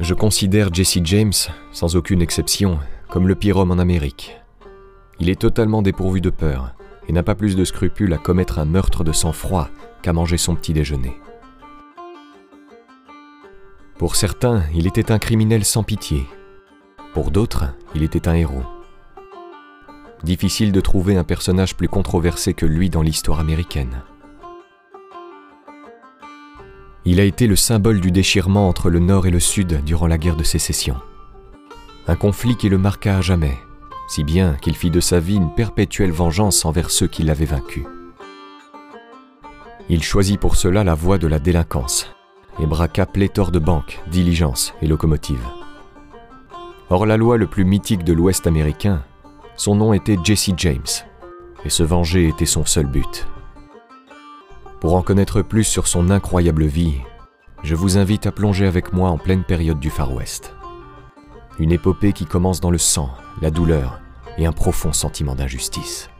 Je considère Jesse James, sans aucune exception, comme le pire homme en Amérique. Il est totalement dépourvu de peur et n'a pas plus de scrupules à commettre un meurtre de sang-froid qu'à manger son petit déjeuner. Pour certains, il était un criminel sans pitié. Pour d'autres, il était un héros. Difficile de trouver un personnage plus controversé que lui dans l'histoire américaine. Il a été le symbole du déchirement entre le Nord et le Sud durant la guerre de sécession. Un conflit qui le marqua à jamais, si bien qu'il fit de sa vie une perpétuelle vengeance envers ceux qui l'avaient vaincu. Il choisit pour cela la voie de la délinquance et braqua pléthore de banques, diligences et locomotives. Hors la loi le plus mythique de l'Ouest américain, son nom était Jesse James, et se venger était son seul but. Pour en connaître plus sur son incroyable vie, je vous invite à plonger avec moi en pleine période du Far West. Une épopée qui commence dans le sang, la douleur et un profond sentiment d'injustice.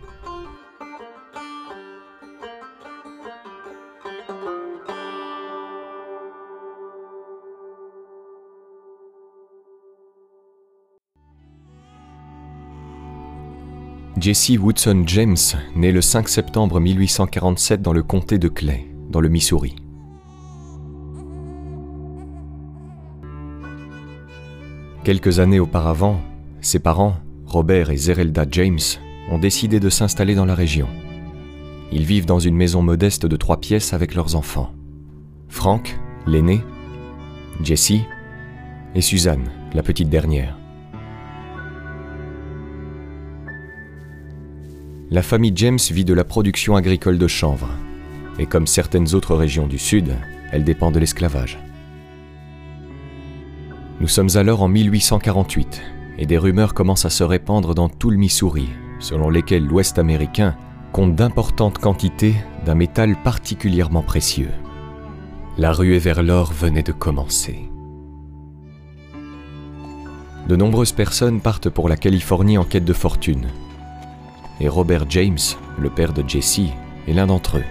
Jesse Woodson James naît le 5 septembre 1847 dans le comté de Clay, dans le Missouri. Quelques années auparavant, ses parents, Robert et Zerelda James, ont décidé de s'installer dans la région. Ils vivent dans une maison modeste de trois pièces avec leurs enfants. Frank, l'aîné, Jessie et Suzanne, la petite dernière. La famille James vit de la production agricole de chanvre, et comme certaines autres régions du Sud, elle dépend de l'esclavage. Nous sommes alors en 1848, et des rumeurs commencent à se répandre dans tout le Missouri, selon lesquelles l'Ouest américain compte d'importantes quantités d'un métal particulièrement précieux. La ruée vers l'or venait de commencer. De nombreuses personnes partent pour la Californie en quête de fortune, et Robert James, le père de Jesse, est l'un d'entre eux.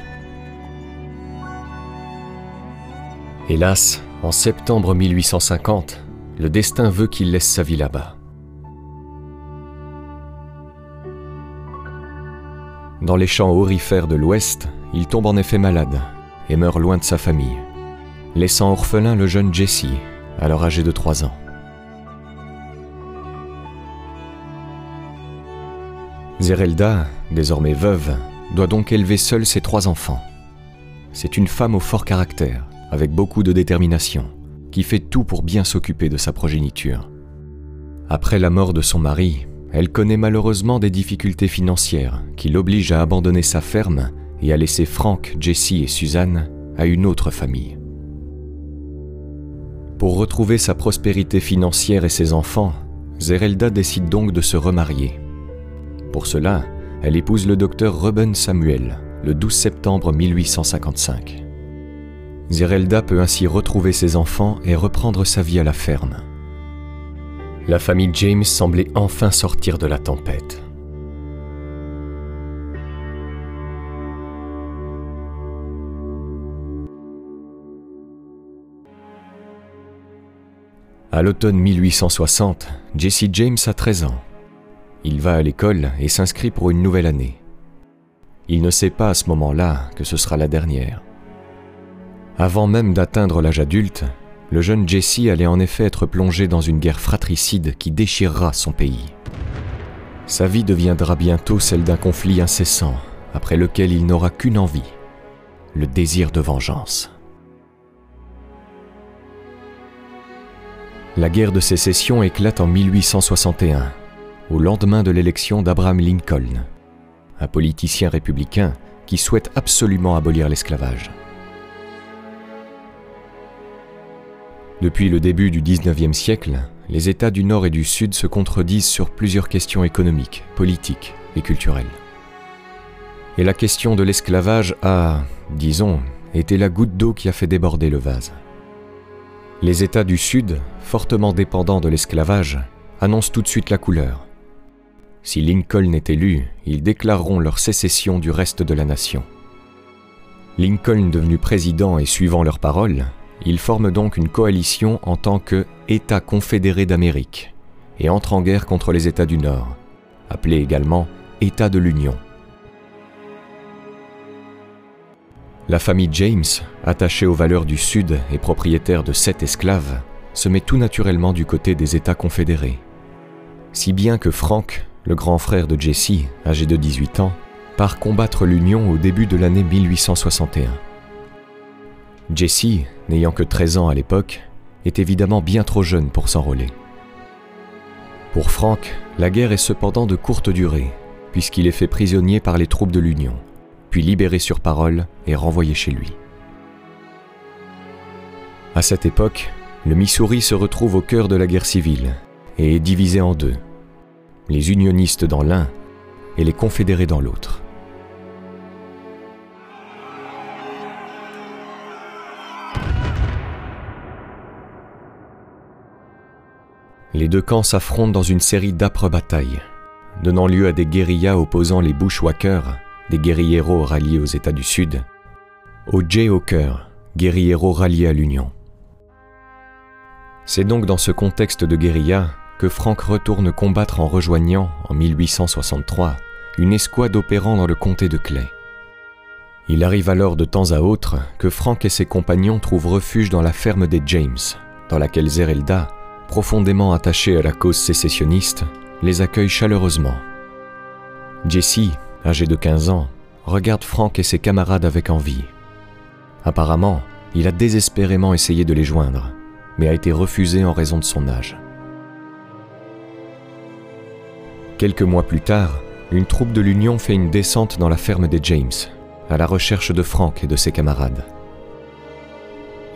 Hélas, en septembre 1850, le destin veut qu'il laisse sa vie là-bas. Dans les champs aurifères de l'Ouest, il tombe en effet malade et meurt loin de sa famille, laissant orphelin le jeune Jesse, alors âgé de 3 ans. Zerelda, désormais veuve, doit donc élever seule ses trois enfants. C'est une femme au fort caractère, avec beaucoup de détermination, qui fait tout pour bien s'occuper de sa progéniture. Après la mort de son mari, elle connaît malheureusement des difficultés financières qui l'obligent à abandonner sa ferme et à laisser Frank, Jessie et Suzanne à une autre famille. Pour retrouver sa prospérité financière et ses enfants, Zerelda décide donc de se remarier pour cela, elle épouse le docteur Reuben Samuel le 12 septembre 1855. Zerelda peut ainsi retrouver ses enfants et reprendre sa vie à la ferme. La famille James semblait enfin sortir de la tempête. À l'automne 1860, Jesse James a 13 ans. Il va à l'école et s'inscrit pour une nouvelle année. Il ne sait pas à ce moment-là que ce sera la dernière. Avant même d'atteindre l'âge adulte, le jeune Jesse allait en effet être plongé dans une guerre fratricide qui déchirera son pays. Sa vie deviendra bientôt celle d'un conflit incessant, après lequel il n'aura qu'une envie, le désir de vengeance. La guerre de sécession éclate en 1861 au lendemain de l'élection d'Abraham Lincoln, un politicien républicain qui souhaite absolument abolir l'esclavage. Depuis le début du 19e siècle, les États du Nord et du Sud se contredisent sur plusieurs questions économiques, politiques et culturelles. Et la question de l'esclavage a, disons, été la goutte d'eau qui a fait déborder le vase. Les États du Sud, fortement dépendants de l'esclavage, annoncent tout de suite la couleur. Si Lincoln est élu, ils déclareront leur sécession du reste de la nation. Lincoln devenu président et suivant leurs paroles, Ils forment donc une coalition en tant que État confédéré d'Amérique et entrent en guerre contre les États du Nord, appelés également États de l'Union. La famille James, attachée aux valeurs du Sud et propriétaire de sept esclaves, se met tout naturellement du côté des États confédérés. Si bien que Frank, le grand frère de Jesse, âgé de 18 ans, part combattre l'Union au début de l'année 1861. Jesse, n'ayant que 13 ans à l'époque, est évidemment bien trop jeune pour s'enrôler. Pour Frank, la guerre est cependant de courte durée, puisqu'il est fait prisonnier par les troupes de l'Union puis libéré sur parole et renvoyé chez lui. À cette époque, le Missouri se retrouve au cœur de la guerre civile et est divisé en deux, les unionistes dans l'un et les confédérés dans l'autre. Les deux camps s'affrontent dans une série d'âpres batailles, donnant lieu à des guérillas opposant les Bushwhackers des guérilleros ralliés aux États du Sud, aux Jayhawkers, guérilleros ralliés à l'Union. C'est donc dans ce contexte de guérilla que Frank retourne combattre en rejoignant, en 1863, une escouade opérant dans le comté de Clay. Il arrive alors de temps à autre que Frank et ses compagnons trouvent refuge dans la ferme des James, dans laquelle Zerelda, profondément attachée à la cause sécessionniste, les accueille chaleureusement. Jesse, âgé de 15 ans, regarde Frank et ses camarades avec envie. Apparemment, il a désespérément essayé de les joindre, mais a été refusé en raison de son âge. Quelques mois plus tard, une troupe de l'Union fait une descente dans la ferme des James, à la recherche de Frank et de ses camarades.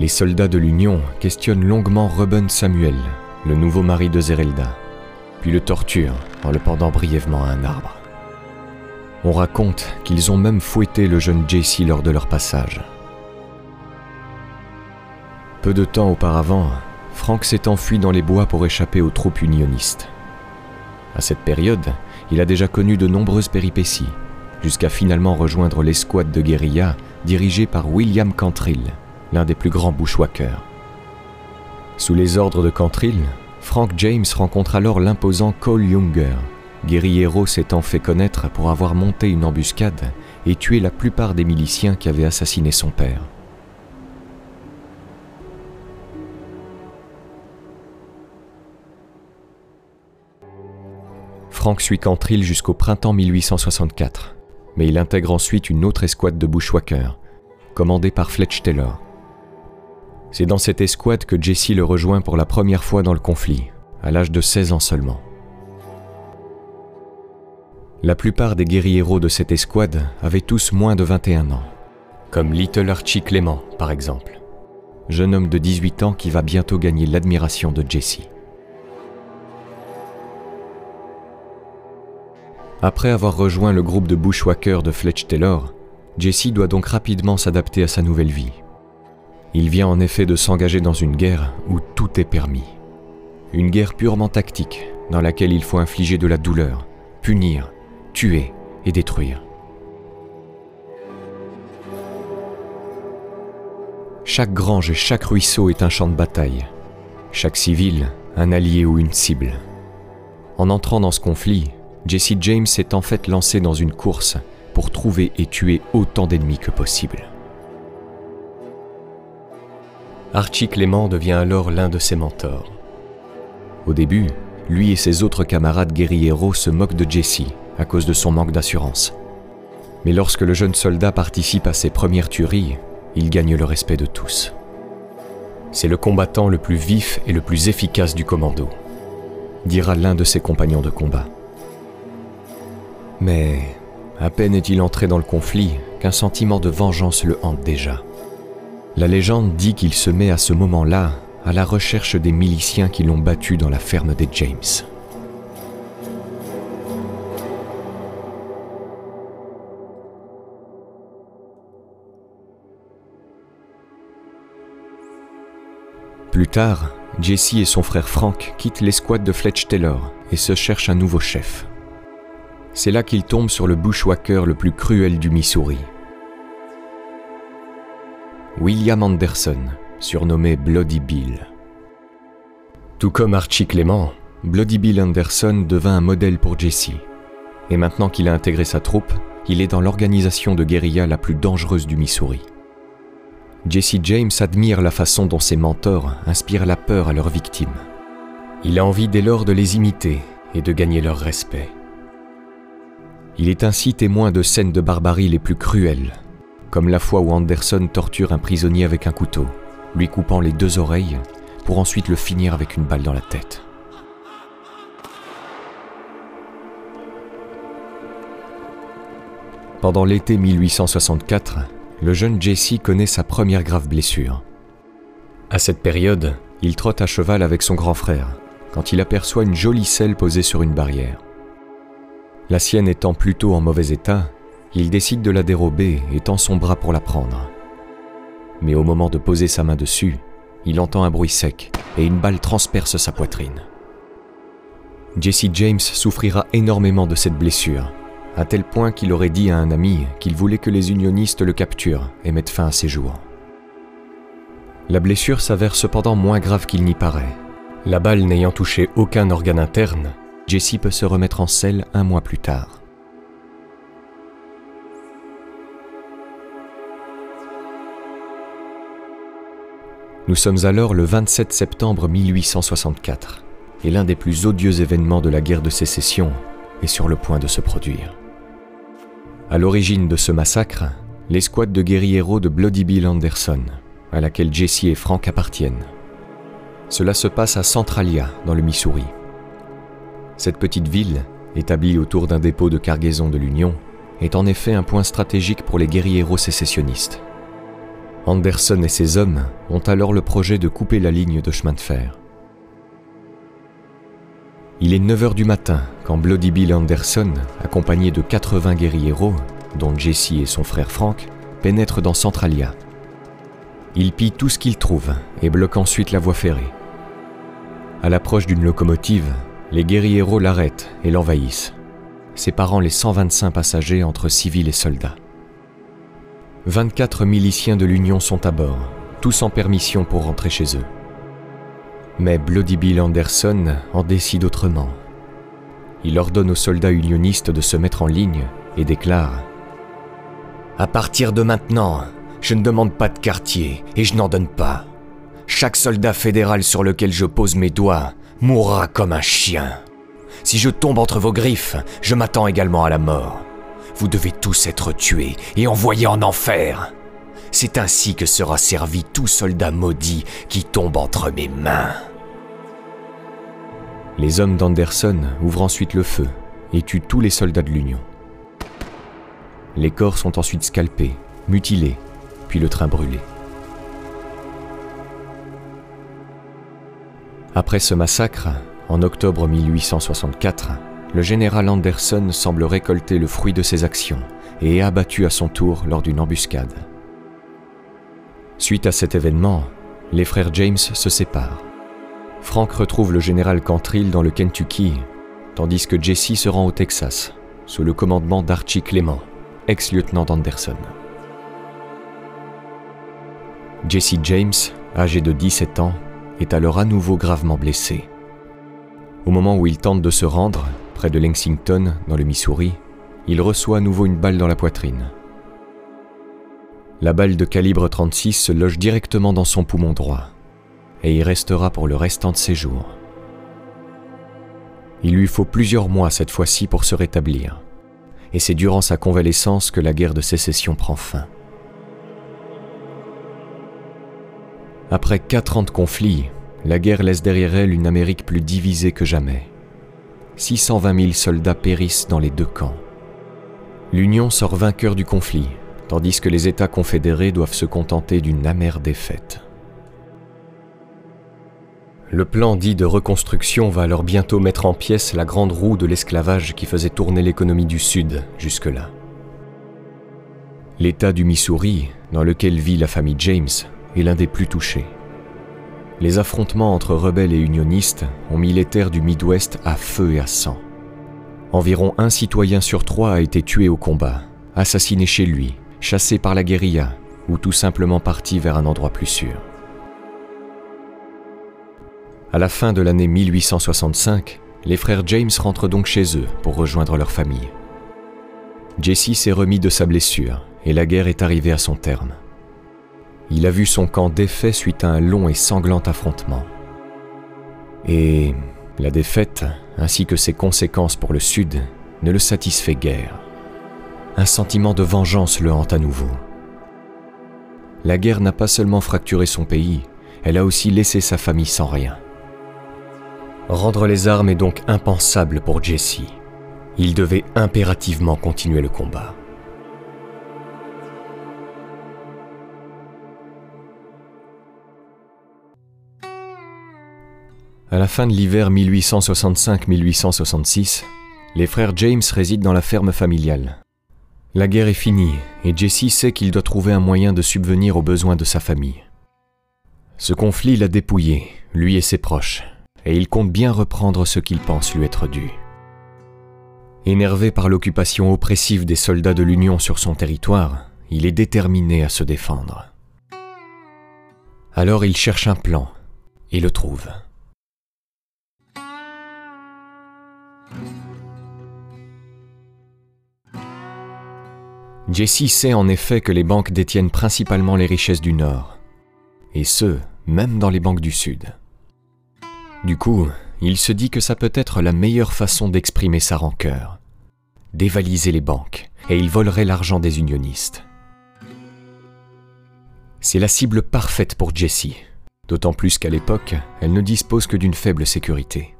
Les soldats de l'Union questionnent longuement Reuben Samuel, le nouveau mari de Zerelda, puis le torturent en le pendant brièvement à un arbre. On raconte qu'ils ont même fouetté le jeune Jesse lors de leur passage. Peu de temps auparavant, Frank s'est enfui dans les bois pour échapper aux troupes unionistes. À cette période, il a déjà connu de nombreuses péripéties, jusqu'à finalement rejoindre l'escouade de guérilla dirigée par William Cantrill, l'un des plus grands bushwhackers. Sous les ordres de Cantrill, Frank James rencontre alors l'imposant Cole Younger, Guerriero s'étant fait connaître pour avoir monté une embuscade et tué la plupart des miliciens qui avaient assassiné son père. Frank suit Cantrill jusqu'au printemps 1864, mais il intègre ensuite une autre escouade de bushwhackers, commandée par Fletch Taylor. C'est dans cette escouade que Jesse le rejoint pour la première fois dans le conflit, à l'âge de 16 ans seulement. La plupart des guérilleros de cette escouade avaient tous moins de 21 ans, comme Little Archie Clément par exemple, jeune homme de 18 ans qui va bientôt gagner l'admiration de Jesse. Après avoir rejoint le groupe de bushwhackers de Fletch Taylor, Jesse doit donc rapidement s'adapter à sa nouvelle vie. Il vient en effet de s'engager dans une guerre où tout est permis. Une guerre purement tactique, dans laquelle il faut infliger de la douleur, punir, tuer et détruire. Chaque grange et chaque ruisseau est un champ de bataille, chaque civil un allié ou une cible. En entrant dans ce conflit, Jesse James s'est en fait lancé dans une course pour trouver et tuer autant d'ennemis que possible. Archie Clément devient alors l'un de ses mentors. Au début, lui et ses autres camarades guerrieros se moquent de Jesse à cause de son manque d'assurance. Mais lorsque le jeune soldat participe à ses premières tueries, il gagne le respect de tous. C'est le combattant le plus vif et le plus efficace du commando, dira l'un de ses compagnons de combat. Mais à peine est-il entré dans le conflit qu'un sentiment de vengeance le hante déjà. La légende dit qu'il se met à ce moment-là à la recherche des miliciens qui l'ont battu dans la ferme des James. Plus tard, Jesse et son frère Frank quittent l'escouade de Fletch Taylor et se cherchent un nouveau chef. C'est là qu'ils tombent sur le bushwhacker le plus cruel du Missouri. William Anderson, surnommé Bloody Bill. Tout comme Archie Clément, Bloody Bill Anderson devint un modèle pour Jesse. Et maintenant qu'il a intégré sa troupe, il est dans l'organisation de guérilla la plus dangereuse du Missouri. Jesse James admire la façon dont ses mentors inspirent la peur à leurs victimes. Il a envie dès lors de les imiter et de gagner leur respect. Il est ainsi témoin de scènes de barbarie les plus cruelles, comme la fois où Anderson torture un prisonnier avec un couteau, lui coupant les deux oreilles pour ensuite le finir avec une balle dans la tête. Pendant l'été 1864, le jeune Jesse connaît sa première grave blessure. À cette période, il trotte à cheval avec son grand frère, quand il aperçoit une jolie selle posée sur une barrière. La sienne étant plutôt en mauvais état, il décide de la dérober et tend son bras pour la prendre. Mais au moment de poser sa main dessus, il entend un bruit sec et une balle transperce sa poitrine. Jesse James souffrira énormément de cette blessure, à tel point qu'il aurait dit à un ami qu'il voulait que les unionistes le capturent et mettent fin à ses jours. La blessure s'avère cependant moins grave qu'il n'y paraît. La balle n'ayant touché aucun organe interne, Jesse peut se remettre en selle un mois plus tard. Nous sommes alors le 27 septembre 1864, et l'un des plus odieux événements de la guerre de sécession est sur le point de se produire. À l'origine de ce massacre, l'escouade de guerrieros de Bloody Bill Anderson, à laquelle Jesse et Frank appartiennent. Cela se passe à Centralia, dans le Missouri. Cette petite ville, établie autour d'un dépôt de cargaison de l'Union, est en effet un point stratégique pour les guerrieros sécessionnistes. Anderson et ses hommes ont alors le projet de couper la ligne de chemin de fer. Il est 9h du matin quand Bloody Bill Anderson, accompagné de 80 guerrieros, dont Jesse et son frère Frank, pénètre dans Centralia. Il pille tout ce qu'il trouve et bloque ensuite la voie ferrée. À l'approche d'une locomotive, les guerrieros l'arrêtent et l'envahissent, séparant les 125 passagers entre civils et soldats. 24 miliciens de l'Union sont à bord, tous en permission pour rentrer chez eux. Mais Bloody Bill Anderson en décide autrement. Il ordonne aux soldats unionistes de se mettre en ligne et déclare ⁇ À partir de maintenant, je ne demande pas de quartier et je n'en donne pas. Chaque soldat fédéral sur lequel je pose mes doigts mourra comme un chien. Si je tombe entre vos griffes, je m'attends également à la mort vous devez tous être tués et envoyés en enfer. C'est ainsi que sera servi tout soldat maudit qui tombe entre mes mains. Les hommes d'Anderson ouvrent ensuite le feu et tuent tous les soldats de l'Union. Les corps sont ensuite scalpés, mutilés, puis le train brûlé. Après ce massacre, en octobre 1864, le général Anderson semble récolter le fruit de ses actions et est abattu à son tour lors d'une embuscade. Suite à cet événement, les frères James se séparent. Frank retrouve le général Cantrill dans le Kentucky, tandis que Jesse se rend au Texas, sous le commandement d'Archie Clément, ex-lieutenant d'Anderson. Jesse James, âgé de 17 ans, est alors à nouveau gravement blessé. Au moment où il tente de se rendre, près de Lexington, dans le Missouri, il reçoit à nouveau une balle dans la poitrine. La balle de calibre 36 se loge directement dans son poumon droit et y restera pour le restant de ses jours. Il lui faut plusieurs mois cette fois-ci pour se rétablir, et c'est durant sa convalescence que la guerre de sécession prend fin. Après quatre ans de conflit, la guerre laisse derrière elle une Amérique plus divisée que jamais. 620 000 soldats périssent dans les deux camps. L'Union sort vainqueur du conflit, tandis que les États confédérés doivent se contenter d'une amère défaite. Le plan dit de reconstruction va alors bientôt mettre en pièces la grande roue de l'esclavage qui faisait tourner l'économie du Sud jusque-là. L'État du Missouri, dans lequel vit la famille James, est l'un des plus touchés les affrontements entre rebelles et unionistes ont mis les terres du Midwest à feu et à sang. Environ un citoyen sur trois a été tué au combat, assassiné chez lui, chassé par la guérilla ou tout simplement parti vers un endroit plus sûr. À la fin de l'année 1865, les frères James rentrent donc chez eux pour rejoindre leur famille. Jesse s'est remis de sa blessure et la guerre est arrivée à son terme. Il a vu son camp défait suite à un long et sanglant affrontement. Et la défaite, ainsi que ses conséquences pour le Sud, ne le satisfait guère. Un sentiment de vengeance le hante à nouveau. La guerre n'a pas seulement fracturé son pays, elle a aussi laissé sa famille sans rien. Rendre les armes est donc impensable pour Jesse. Il devait impérativement continuer le combat. À la fin de l'hiver 1865-1866, les frères James résident dans la ferme familiale. La guerre est finie et Jesse sait qu'il doit trouver un moyen de subvenir aux besoins de sa famille. Ce conflit l'a dépouillé, lui et ses proches, et il compte bien reprendre ce qu'il pense lui être dû. Énervé par l'occupation oppressive des soldats de l'Union sur son territoire, il est déterminé à se défendre. Alors il cherche un plan et le trouve. Jesse sait en effet que les banques détiennent principalement les richesses du Nord, et ce, même dans les banques du Sud. Du coup, il se dit que ça peut être la meilleure façon d'exprimer sa rancœur, dévaliser les banques, et il volerait l'argent des unionistes. C'est la cible parfaite pour Jesse, d'autant plus qu'à l'époque, elle ne dispose que d'une faible sécurité.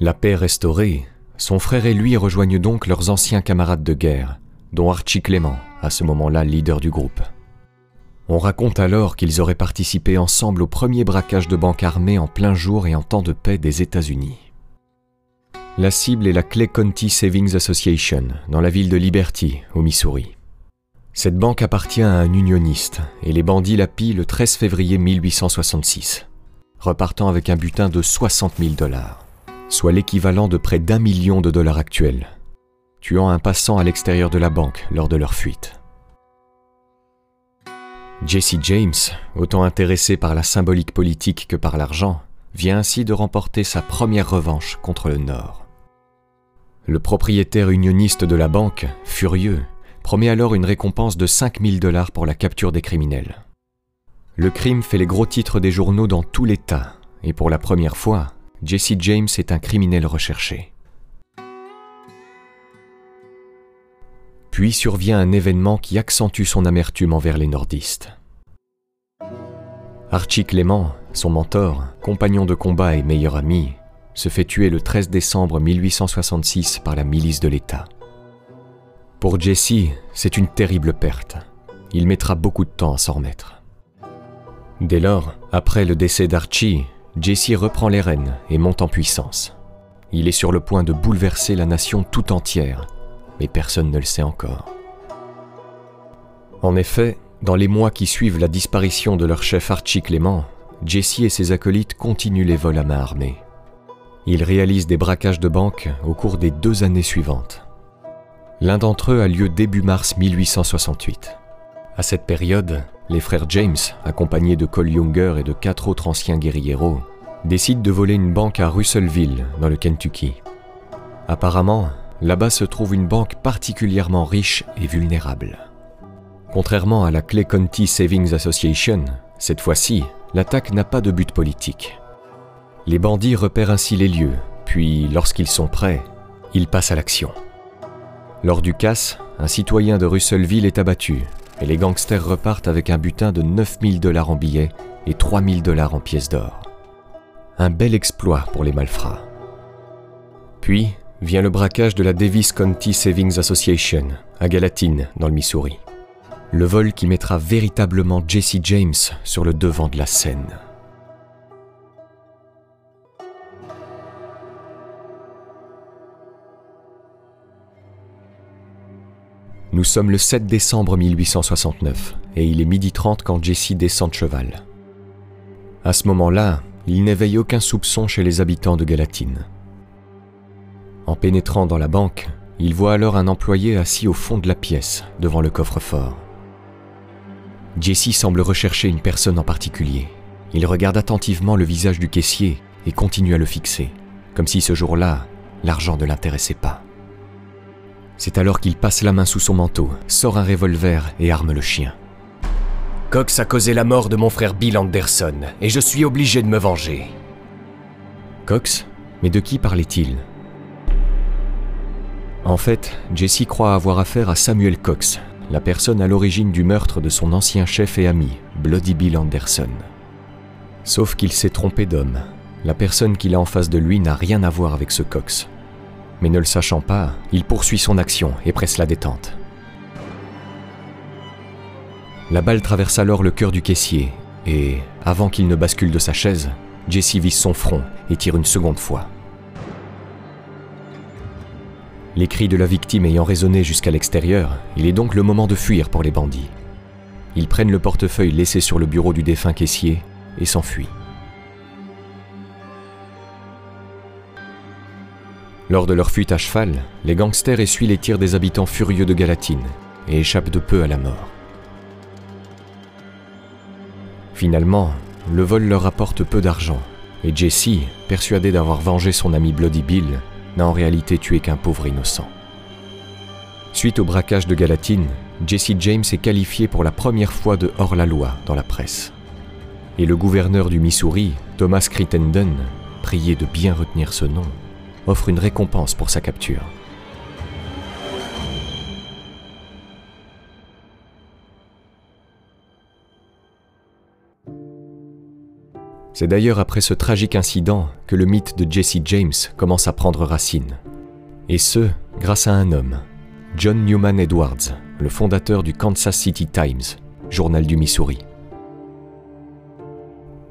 La paix restaurée, son frère et lui rejoignent donc leurs anciens camarades de guerre, dont Archie Clément, à ce moment-là leader du groupe. On raconte alors qu'ils auraient participé ensemble au premier braquage de banque armée en plein jour et en temps de paix des États-Unis. La cible est la Clay County Savings Association, dans la ville de Liberty, au Missouri. Cette banque appartient à un unioniste et les bandits la pillent le 13 février 1866, repartant avec un butin de 60 000 dollars soit l'équivalent de près d'un million de dollars actuels, tuant un passant à l'extérieur de la banque lors de leur fuite. Jesse James, autant intéressé par la symbolique politique que par l'argent, vient ainsi de remporter sa première revanche contre le Nord. Le propriétaire unioniste de la banque, furieux, promet alors une récompense de 5000 dollars pour la capture des criminels. Le crime fait les gros titres des journaux dans tout l'État, et pour la première fois, Jesse James est un criminel recherché. Puis survient un événement qui accentue son amertume envers les nordistes. Archie Clément, son mentor, compagnon de combat et meilleur ami, se fait tuer le 13 décembre 1866 par la milice de l'État. Pour Jesse, c'est une terrible perte. Il mettra beaucoup de temps à s'en remettre. Dès lors, après le décès d'Archie, Jesse reprend les rênes et monte en puissance. Il est sur le point de bouleverser la nation tout entière, mais personne ne le sait encore. En effet, dans les mois qui suivent la disparition de leur chef Archie Clément, Jesse et ses acolytes continuent les vols à main armée. Ils réalisent des braquages de banques au cours des deux années suivantes. L'un d'entre eux a lieu début mars 1868. À cette période, les frères James, accompagnés de Cole Younger et de quatre autres anciens guérilleros, décident de voler une banque à Russellville, dans le Kentucky. Apparemment, là-bas se trouve une banque particulièrement riche et vulnérable. Contrairement à la Clay County Savings Association, cette fois-ci, l'attaque n'a pas de but politique. Les bandits repèrent ainsi les lieux, puis, lorsqu'ils sont prêts, ils passent à l'action. Lors du casse, un citoyen de Russellville est abattu, et les gangsters repartent avec un butin de 9000 dollars en billets et 3000 dollars en pièces d'or. Un bel exploit pour les malfrats. Puis vient le braquage de la Davis County Savings Association à Galatine, dans le Missouri. Le vol qui mettra véritablement Jesse James sur le devant de la scène. Nous sommes le 7 décembre 1869 et il est midi 30 quand Jesse descend de cheval. À ce moment-là, il n'éveille aucun soupçon chez les habitants de Galatine. En pénétrant dans la banque, il voit alors un employé assis au fond de la pièce, devant le coffre-fort. Jesse semble rechercher une personne en particulier, il regarde attentivement le visage du caissier et continue à le fixer, comme si ce jour-là, l'argent ne l'intéressait pas. C'est alors qu'il passe la main sous son manteau, sort un revolver et arme le chien. Cox a causé la mort de mon frère Bill Anderson, et je suis obligé de me venger. Cox Mais de qui parlait-il? En fait, Jesse croit avoir affaire à Samuel Cox, la personne à l'origine du meurtre de son ancien chef et ami, Bloody Bill Anderson. Sauf qu'il s'est trompé d'homme. La personne qu'il a en face de lui n'a rien à voir avec ce Cox. Mais ne le sachant pas, il poursuit son action et presse la détente. La balle traverse alors le cœur du caissier, et, avant qu'il ne bascule de sa chaise, Jesse vise son front et tire une seconde fois. Les cris de la victime ayant résonné jusqu'à l'extérieur, il est donc le moment de fuir pour les bandits. Ils prennent le portefeuille laissé sur le bureau du défunt caissier et s'enfuient. Lors de leur fuite à cheval, les gangsters essuient les tirs des habitants furieux de Galatine et échappent de peu à la mort. Finalement, le vol leur rapporte peu d'argent, et Jesse, persuadé d'avoir vengé son ami Bloody Bill, n'a en réalité tué qu'un pauvre innocent. Suite au braquage de Galatine, Jesse James est qualifié pour la première fois de hors-la-loi dans la presse. Et le gouverneur du Missouri, Thomas Crittenden, prié de bien retenir ce nom, offre une récompense pour sa capture. C'est d'ailleurs après ce tragique incident que le mythe de Jesse James commence à prendre racine. Et ce, grâce à un homme, John Newman Edwards, le fondateur du Kansas City Times, journal du Missouri.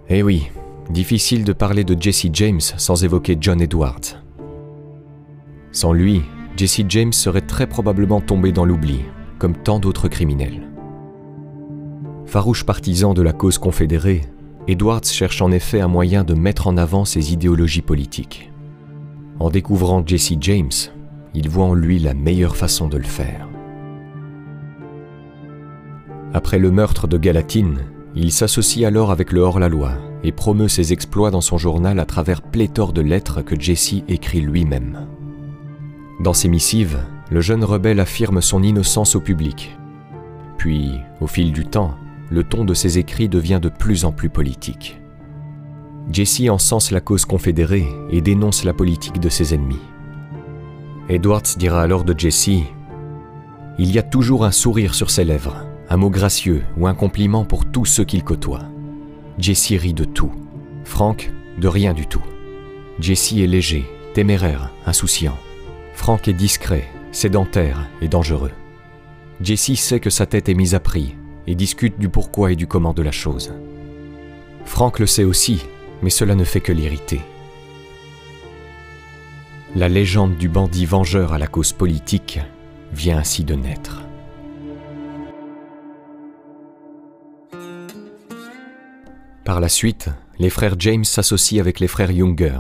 Eh oui, difficile de parler de Jesse James sans évoquer John Edwards. Sans lui, Jesse James serait très probablement tombé dans l'oubli, comme tant d'autres criminels. Farouche partisan de la cause confédérée, Edwards cherche en effet un moyen de mettre en avant ses idéologies politiques. En découvrant Jesse James, il voit en lui la meilleure façon de le faire. Après le meurtre de Galatine, il s'associe alors avec le hors-la-loi et promeut ses exploits dans son journal à travers pléthore de lettres que Jesse écrit lui-même. Dans ses missives, le jeune rebelle affirme son innocence au public. Puis, au fil du temps, le ton de ses écrits devient de plus en plus politique. Jesse encense la cause confédérée et dénonce la politique de ses ennemis. Edwards dira alors de Jesse Il y a toujours un sourire sur ses lèvres, un mot gracieux ou un compliment pour tous ceux qu'il côtoie. Jesse rit de tout. Frank, de rien du tout. Jesse est léger, téméraire, insouciant. Frank est discret, sédentaire et dangereux. Jesse sait que sa tête est mise à prix et discute du pourquoi et du comment de la chose. Frank le sait aussi, mais cela ne fait que l'irriter. La légende du bandit vengeur à la cause politique vient ainsi de naître. Par la suite, les frères James s'associent avec les frères Younger,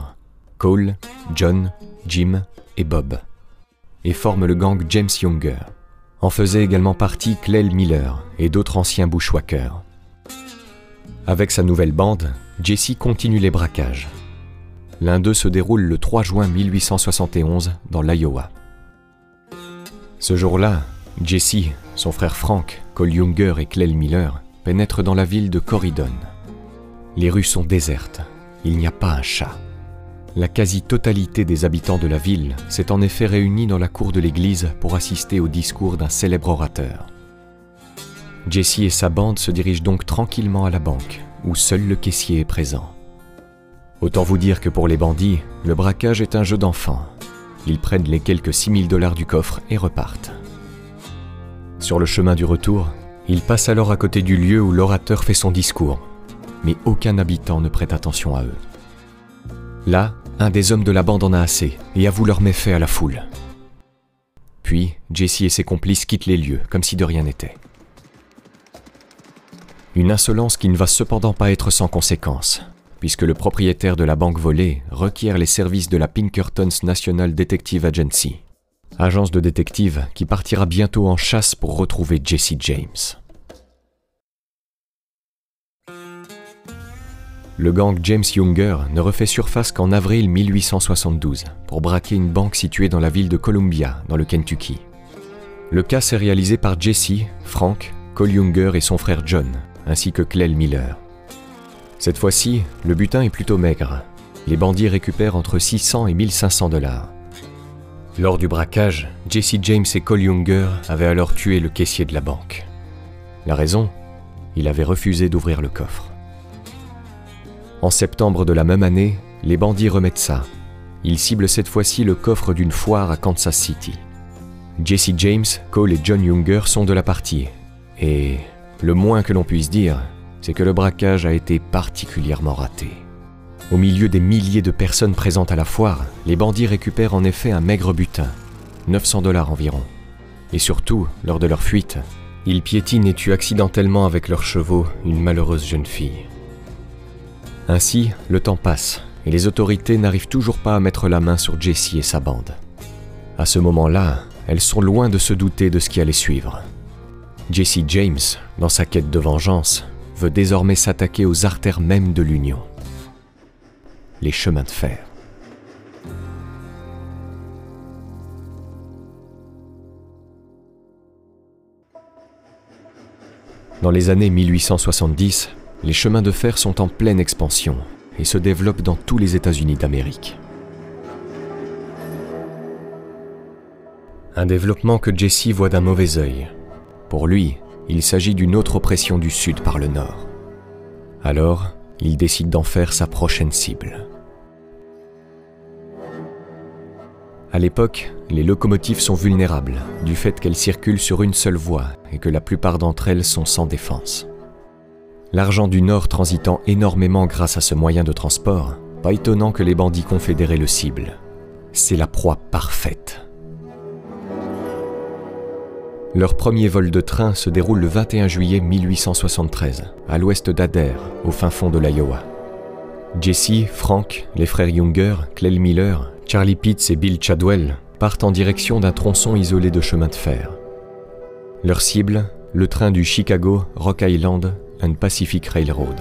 Cole, John, Jim et Bob, et forment le gang James Younger. En faisait également partie Clell Miller et d'autres anciens bushwhackers. Avec sa nouvelle bande, Jesse continue les braquages. L'un d'eux se déroule le 3 juin 1871 dans l'Iowa. Ce jour-là, Jesse, son frère Frank, Cole Younger et Clell Miller pénètrent dans la ville de Corridon. Les rues sont désertes, il n'y a pas un chat. La quasi-totalité des habitants de la ville s'est en effet réunie dans la cour de l'église pour assister au discours d'un célèbre orateur. Jesse et sa bande se dirigent donc tranquillement à la banque, où seul le caissier est présent. Autant vous dire que pour les bandits, le braquage est un jeu d'enfant. Ils prennent les quelques 6000 dollars du coffre et repartent. Sur le chemin du retour, ils passent alors à côté du lieu où l'orateur fait son discours, mais aucun habitant ne prête attention à eux. Là, un des hommes de la bande en a assez et avoue leur méfait à la foule. Puis, Jesse et ses complices quittent les lieux, comme si de rien n'était. Une insolence qui ne va cependant pas être sans conséquence, puisque le propriétaire de la banque volée requiert les services de la Pinkertons National Detective Agency, agence de détectives qui partira bientôt en chasse pour retrouver Jesse James. Le gang James Younger ne refait surface qu'en avril 1872 pour braquer une banque située dans la ville de Columbia, dans le Kentucky. Le cas s'est réalisé par Jesse, Frank, Cole Younger et son frère John, ainsi que Clell Miller. Cette fois-ci, le butin est plutôt maigre. Les bandits récupèrent entre 600 et 1500 dollars. Lors du braquage, Jesse James et Cole Younger avaient alors tué le caissier de la banque. La raison? Il avait refusé d'ouvrir le coffre. En septembre de la même année, les bandits remettent ça. Ils ciblent cette fois-ci le coffre d'une foire à Kansas City. Jesse James, Cole et John Younger sont de la partie. Et le moins que l'on puisse dire, c'est que le braquage a été particulièrement raté. Au milieu des milliers de personnes présentes à la foire, les bandits récupèrent en effet un maigre butin, 900 dollars environ. Et surtout, lors de leur fuite, ils piétinent et tuent accidentellement avec leurs chevaux une malheureuse jeune fille. Ainsi, le temps passe et les autorités n'arrivent toujours pas à mettre la main sur Jessie et sa bande. À ce moment-là, elles sont loin de se douter de ce qui allait suivre. Jesse James, dans sa quête de vengeance, veut désormais s'attaquer aux artères mêmes de l'Union. Les chemins de fer. Dans les années 1870, les chemins de fer sont en pleine expansion et se développent dans tous les États-Unis d'Amérique. Un développement que Jesse voit d'un mauvais œil. Pour lui, il s'agit d'une autre oppression du Sud par le Nord. Alors, il décide d'en faire sa prochaine cible. À l'époque, les locomotives sont vulnérables du fait qu'elles circulent sur une seule voie et que la plupart d'entre elles sont sans défense. L'argent du Nord transitant énormément grâce à ce moyen de transport, pas étonnant que les bandits confédérés le ciblent. C'est la proie parfaite. Leur premier vol de train se déroule le 21 juillet 1873, à l'ouest d'Adair, au fin fond de l'Iowa. Jesse, Frank, les frères Younger, Clell Miller, Charlie Pitts et Bill Chadwell partent en direction d'un tronçon isolé de chemin de fer. Leur cible, le train du Chicago, Rock Island and Pacific Railroad.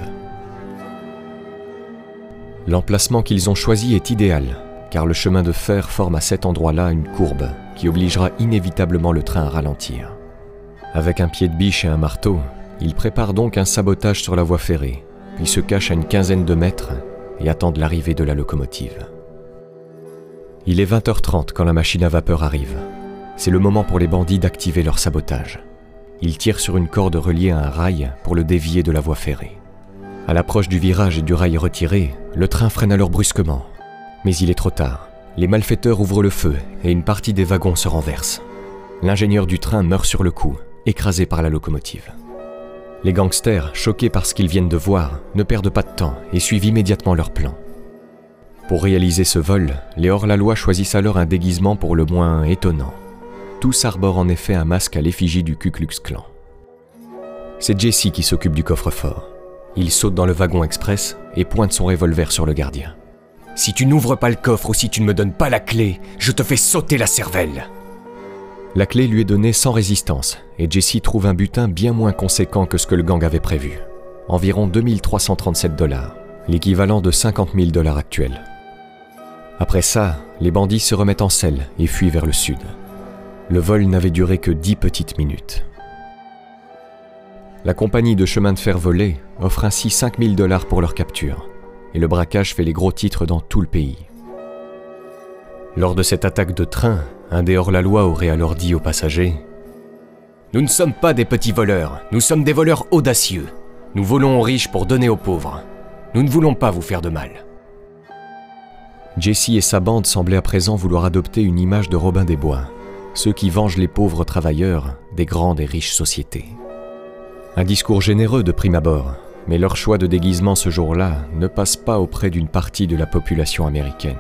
L'emplacement qu'ils ont choisi est idéal, car le chemin de fer forme à cet endroit-là une courbe qui obligera inévitablement le train à ralentir. Avec un pied de biche et un marteau, ils préparent donc un sabotage sur la voie ferrée, puis se cachent à une quinzaine de mètres et attendent l'arrivée de la locomotive. Il est 20h30 quand la machine à vapeur arrive. C'est le moment pour les bandits d'activer leur sabotage. Ils tirent sur une corde reliée à un rail pour le dévier de la voie ferrée. À l'approche du virage et du rail retiré, le train freine alors brusquement. Mais il est trop tard. Les malfaiteurs ouvrent le feu et une partie des wagons se renverse. L'ingénieur du train meurt sur le coup, écrasé par la locomotive. Les gangsters, choqués par ce qu'ils viennent de voir, ne perdent pas de temps et suivent immédiatement leur plan. Pour réaliser ce vol, les hors-la-loi choisissent alors un déguisement pour le moins étonnant. Tous arborent en effet un masque à l'effigie du Ku Klux Klan. C'est Jesse qui s'occupe du coffre-fort. Il saute dans le wagon express et pointe son revolver sur le gardien. Si tu n'ouvres pas le coffre ou si tu ne me donnes pas la clé, je te fais sauter la cervelle. La clé lui est donnée sans résistance et Jesse trouve un butin bien moins conséquent que ce que le gang avait prévu. Environ 2337 dollars, l'équivalent de 50 000 dollars actuels. Après ça, les bandits se remettent en selle et fuient vers le sud. Le vol n'avait duré que 10 petites minutes. La compagnie de chemin de fer volé offre ainsi 5000 dollars pour leur capture et le braquage fait les gros titres dans tout le pays. Lors de cette attaque de train, un des hors-la-loi aurait alors dit aux passagers Nous ne sommes pas des petits voleurs, nous sommes des voleurs audacieux. Nous volons aux riches pour donner aux pauvres. Nous ne voulons pas vous faire de mal. Jesse et sa bande semblaient à présent vouloir adopter une image de Robin des Bois, ceux qui vengent les pauvres travailleurs des grandes et riches sociétés. Un discours généreux de prime abord, mais leur choix de déguisement ce jour-là ne passe pas auprès d'une partie de la population américaine.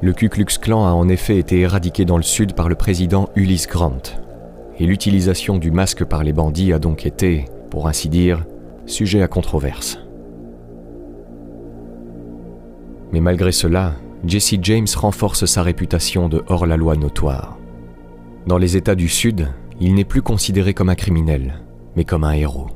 Le Ku Klux Klan a en effet été éradiqué dans le Sud par le président Ulysse Grant, et l'utilisation du masque par les bandits a donc été, pour ainsi dire, sujet à controverse. Mais malgré cela, Jesse James renforce sa réputation de hors-la-loi notoire. Dans les États du Sud, il n'est plus considéré comme un criminel, mais comme un héros.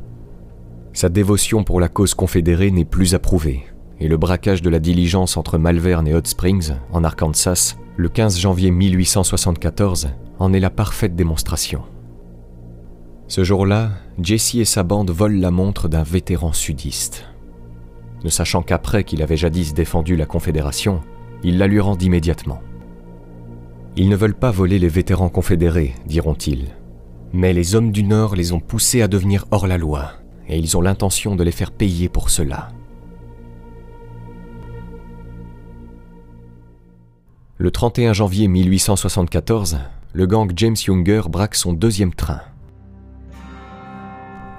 Sa dévotion pour la cause confédérée n'est plus approuvée, et le braquage de la diligence entre Malvern et Hot Springs, en Arkansas, le 15 janvier 1874, en est la parfaite démonstration. Ce jour-là, Jesse et sa bande volent la montre d'un vétéran sudiste. Ne sachant qu'après qu'il avait jadis défendu la Confédération, ils la lui rendent immédiatement. Ils ne veulent pas voler les vétérans confédérés, diront-ils, mais les hommes du Nord les ont poussés à devenir hors la loi, et ils ont l'intention de les faire payer pour cela. Le 31 janvier 1874, le gang James Younger braque son deuxième train.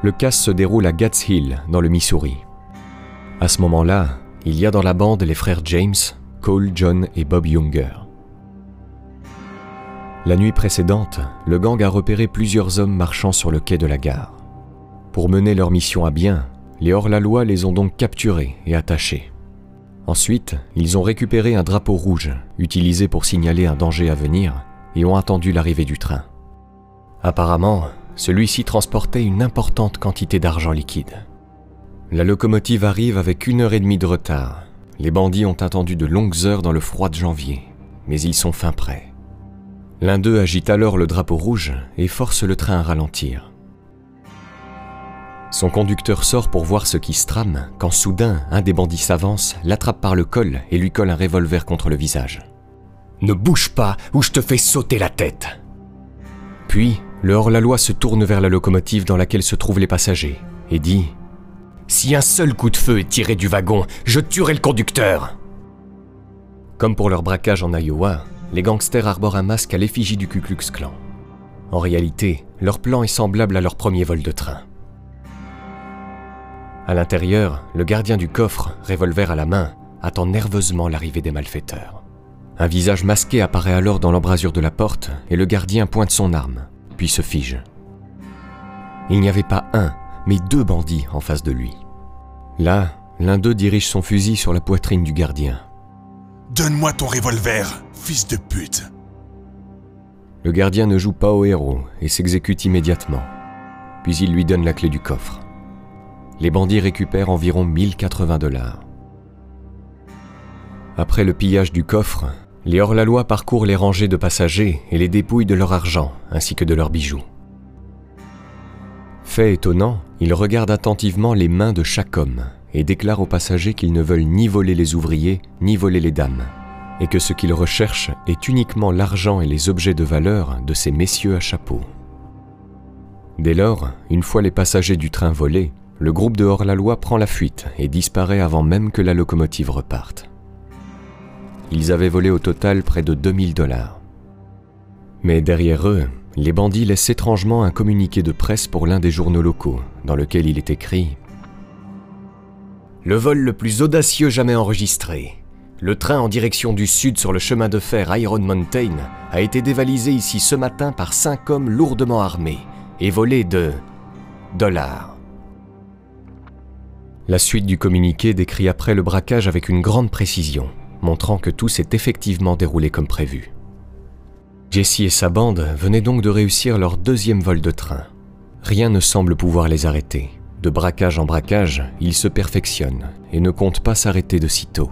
Le casse se déroule à Gats Hill, dans le Missouri. À ce moment-là, il y a dans la bande les frères James, Cole, John et Bob Younger. La nuit précédente, le gang a repéré plusieurs hommes marchant sur le quai de la gare. Pour mener leur mission à bien, les hors-la-loi les ont donc capturés et attachés. Ensuite, ils ont récupéré un drapeau rouge, utilisé pour signaler un danger à venir, et ont attendu l'arrivée du train. Apparemment, celui-ci transportait une importante quantité d'argent liquide. La locomotive arrive avec une heure et demie de retard. Les bandits ont attendu de longues heures dans le froid de janvier, mais ils sont fin prêts. L'un d'eux agite alors le drapeau rouge et force le train à ralentir. Son conducteur sort pour voir ce qui se trame quand soudain un des bandits s'avance, l'attrape par le col et lui colle un revolver contre le visage. Ne bouge pas ou je te fais sauter la tête. Puis, le hors-la-loi se tourne vers la locomotive dans laquelle se trouvent les passagers et dit Si un seul coup de feu est tiré du wagon, je tuerai le conducteur. Comme pour leur braquage en Iowa, les gangsters arborent un masque à l'effigie du Ku Klux Klan. En réalité, leur plan est semblable à leur premier vol de train. À l'intérieur, le gardien du coffre, revolver à la main, attend nerveusement l'arrivée des malfaiteurs. Un visage masqué apparaît alors dans l'embrasure de la porte et le gardien pointe son arme, puis se fige. Il n'y avait pas un, mais deux bandits en face de lui. Là, l'un d'eux dirige son fusil sur la poitrine du gardien. Donne-moi ton revolver, fils de pute. Le gardien ne joue pas au héros et s'exécute immédiatement. Puis il lui donne la clé du coffre les bandits récupèrent environ 1080 dollars. Après le pillage du coffre, les hors-la-loi parcourent les rangées de passagers et les dépouillent de leur argent ainsi que de leurs bijoux. Fait étonnant, ils regardent attentivement les mains de chaque homme et déclarent aux passagers qu'ils ne veulent ni voler les ouvriers ni voler les dames, et que ce qu'ils recherchent est uniquement l'argent et les objets de valeur de ces messieurs à chapeau. Dès lors, une fois les passagers du train volés, le groupe de hors-la-loi prend la fuite et disparaît avant même que la locomotive reparte. Ils avaient volé au total près de 2000 dollars. Mais derrière eux, les bandits laissent étrangement un communiqué de presse pour l'un des journaux locaux, dans lequel il est écrit Le vol le plus audacieux jamais enregistré. Le train en direction du sud sur le chemin de fer Iron Mountain a été dévalisé ici ce matin par cinq hommes lourdement armés et volé de dollars. La suite du communiqué décrit après le braquage avec une grande précision, montrant que tout s'est effectivement déroulé comme prévu. Jesse et sa bande venaient donc de réussir leur deuxième vol de train. Rien ne semble pouvoir les arrêter. De braquage en braquage, ils se perfectionnent et ne comptent pas s'arrêter de sitôt.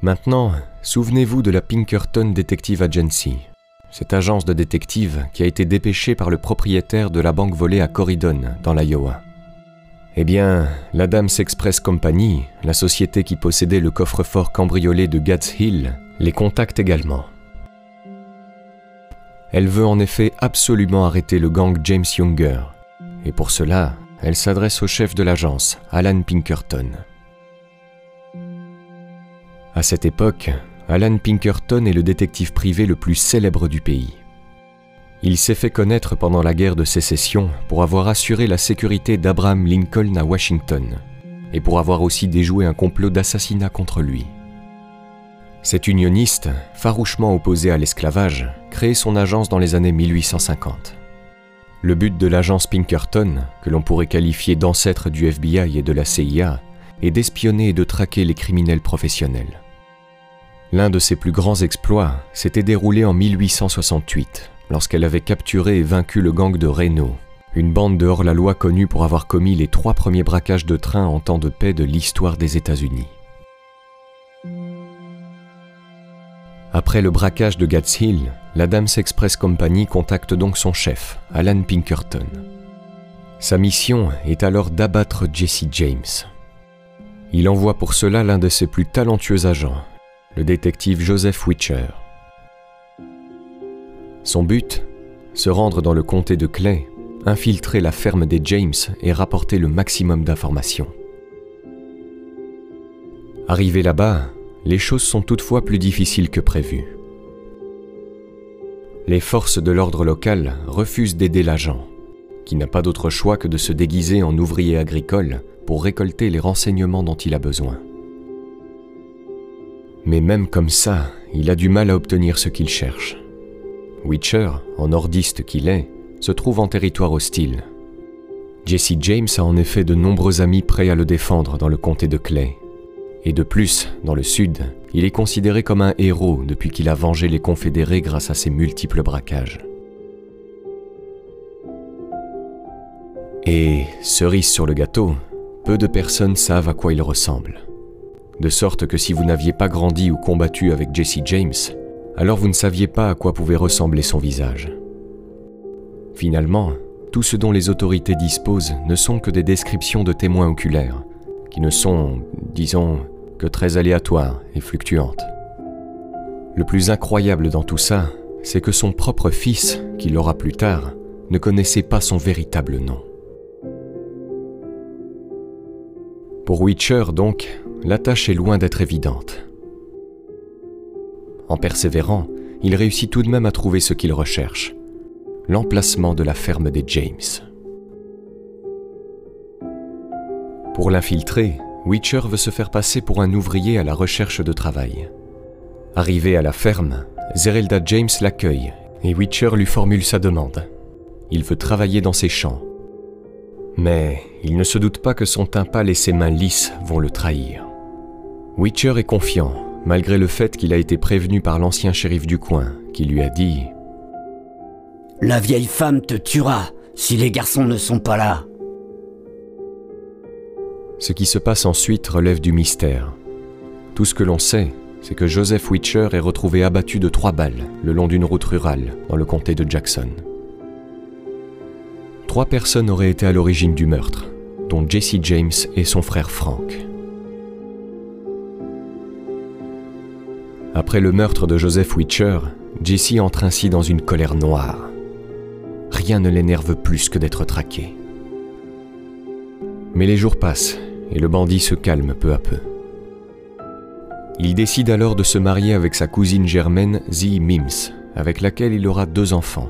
Maintenant, souvenez-vous de la Pinkerton Detective Agency, cette agence de détectives qui a été dépêchée par le propriétaire de la banque volée à Corridon, dans l'Iowa. Eh bien, la Dame's Express Company, la société qui possédait le coffre-fort cambriolé de Gats Hill, les contacte également. Elle veut en effet absolument arrêter le gang James Younger, et pour cela, elle s'adresse au chef de l'agence, Alan Pinkerton. À cette époque, Alan Pinkerton est le détective privé le plus célèbre du pays. Il s'est fait connaître pendant la guerre de sécession pour avoir assuré la sécurité d'Abraham Lincoln à Washington et pour avoir aussi déjoué un complot d'assassinat contre lui. Cet unioniste, farouchement opposé à l'esclavage, crée son agence dans les années 1850. Le but de l'agence Pinkerton, que l'on pourrait qualifier d'ancêtre du FBI et de la CIA, est d'espionner et de traquer les criminels professionnels. L'un de ses plus grands exploits s'était déroulé en 1868, lorsqu'elle avait capturé et vaincu le gang de Reno, une bande de hors-la-loi connue pour avoir commis les trois premiers braquages de train en temps de paix de l'histoire des États-Unis. Après le braquage de Gats Hill, la Dams Express Company contacte donc son chef, Alan Pinkerton. Sa mission est alors d'abattre Jesse James. Il envoie pour cela l'un de ses plus talentueux agents, le détective Joseph Witcher. Son but Se rendre dans le comté de Clay, infiltrer la ferme des James et rapporter le maximum d'informations. Arrivé là-bas, les choses sont toutefois plus difficiles que prévu. Les forces de l'ordre local refusent d'aider l'agent, qui n'a pas d'autre choix que de se déguiser en ouvrier agricole pour récolter les renseignements dont il a besoin. Mais même comme ça, il a du mal à obtenir ce qu'il cherche. Witcher, en nordiste qu'il est, se trouve en territoire hostile. Jesse James a en effet de nombreux amis prêts à le défendre dans le comté de Clay, et de plus, dans le sud, il est considéré comme un héros depuis qu'il a vengé les confédérés grâce à ses multiples braquages. Et, cerise sur le gâteau, peu de personnes savent à quoi il ressemble. De sorte que si vous n'aviez pas grandi ou combattu avec Jesse James, alors vous ne saviez pas à quoi pouvait ressembler son visage. Finalement, tout ce dont les autorités disposent ne sont que des descriptions de témoins oculaires, qui ne sont, disons, que très aléatoires et fluctuantes. Le plus incroyable dans tout ça, c'est que son propre fils, qui l'aura plus tard, ne connaissait pas son véritable nom. Pour Witcher, donc, la tâche est loin d'être évidente. En persévérant, il réussit tout de même à trouver ce qu'il recherche, l'emplacement de la ferme des James. Pour l'infiltrer, Witcher veut se faire passer pour un ouvrier à la recherche de travail. Arrivé à la ferme, Zerelda James l'accueille et Witcher lui formule sa demande. Il veut travailler dans ses champs. Mais il ne se doute pas que son teint et ses mains lisses vont le trahir. Witcher est confiant, malgré le fait qu'il a été prévenu par l'ancien shérif du coin, qui lui a dit La vieille femme te tuera si les garçons ne sont pas là. Ce qui se passe ensuite relève du mystère. Tout ce que l'on sait, c'est que Joseph Witcher est retrouvé abattu de trois balles le long d'une route rurale dans le comté de Jackson. Trois personnes auraient été à l'origine du meurtre, dont Jesse James et son frère Frank. Après le meurtre de Joseph Witcher, Jesse entre ainsi dans une colère noire. Rien ne l'énerve plus que d'être traqué. Mais les jours passent et le bandit se calme peu à peu. Il décide alors de se marier avec sa cousine germaine Zee Mims, avec laquelle il aura deux enfants.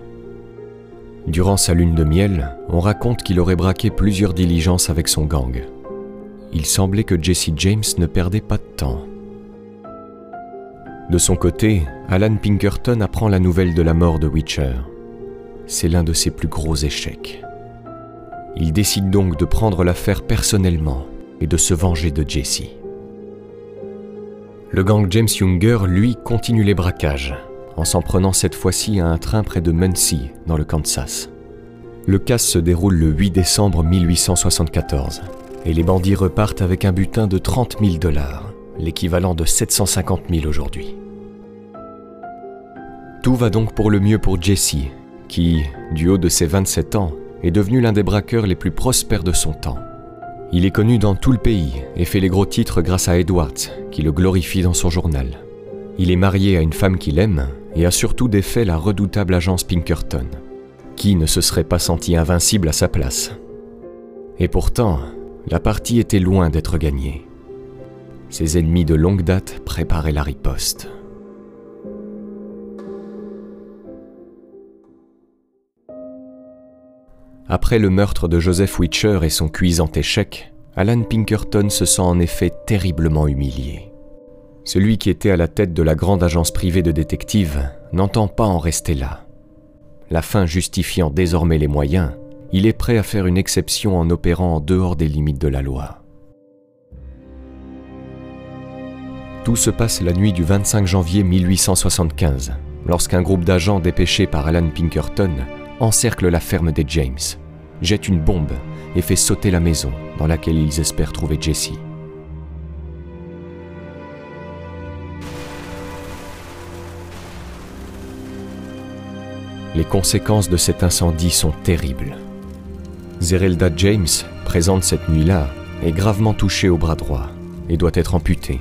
Durant sa lune de miel, on raconte qu'il aurait braqué plusieurs diligences avec son gang. Il semblait que Jesse James ne perdait pas de temps. De son côté, Alan Pinkerton apprend la nouvelle de la mort de Witcher. C'est l'un de ses plus gros échecs. Il décide donc de prendre l'affaire personnellement et de se venger de Jesse. Le gang James Younger, lui, continue les braquages, en s'en prenant cette fois-ci à un train près de Muncie, dans le Kansas. Le casse se déroule le 8 décembre 1874, et les bandits repartent avec un butin de 30 000 dollars, l'équivalent de 750 000 aujourd'hui. Tout va donc pour le mieux pour Jesse, qui, du haut de ses 27 ans, est devenu l'un des braqueurs les plus prospères de son temps. Il est connu dans tout le pays et fait les gros titres grâce à Edwards, qui le glorifie dans son journal. Il est marié à une femme qu'il aime et a surtout défait la redoutable agence Pinkerton. Qui ne se serait pas senti invincible à sa place Et pourtant, la partie était loin d'être gagnée. Ses ennemis de longue date préparaient la riposte. Après le meurtre de Joseph Witcher et son cuisant échec, Alan Pinkerton se sent en effet terriblement humilié. Celui qui était à la tête de la grande agence privée de détectives n'entend pas en rester là. La fin justifiant désormais les moyens, il est prêt à faire une exception en opérant en dehors des limites de la loi. Tout se passe la nuit du 25 janvier 1875, lorsqu'un groupe d'agents dépêchés par Alan Pinkerton encercle la ferme des James, jette une bombe et fait sauter la maison dans laquelle ils espèrent trouver Jesse. Les conséquences de cet incendie sont terribles. Zerelda James, présente cette nuit-là, est gravement touchée au bras droit et doit être amputée.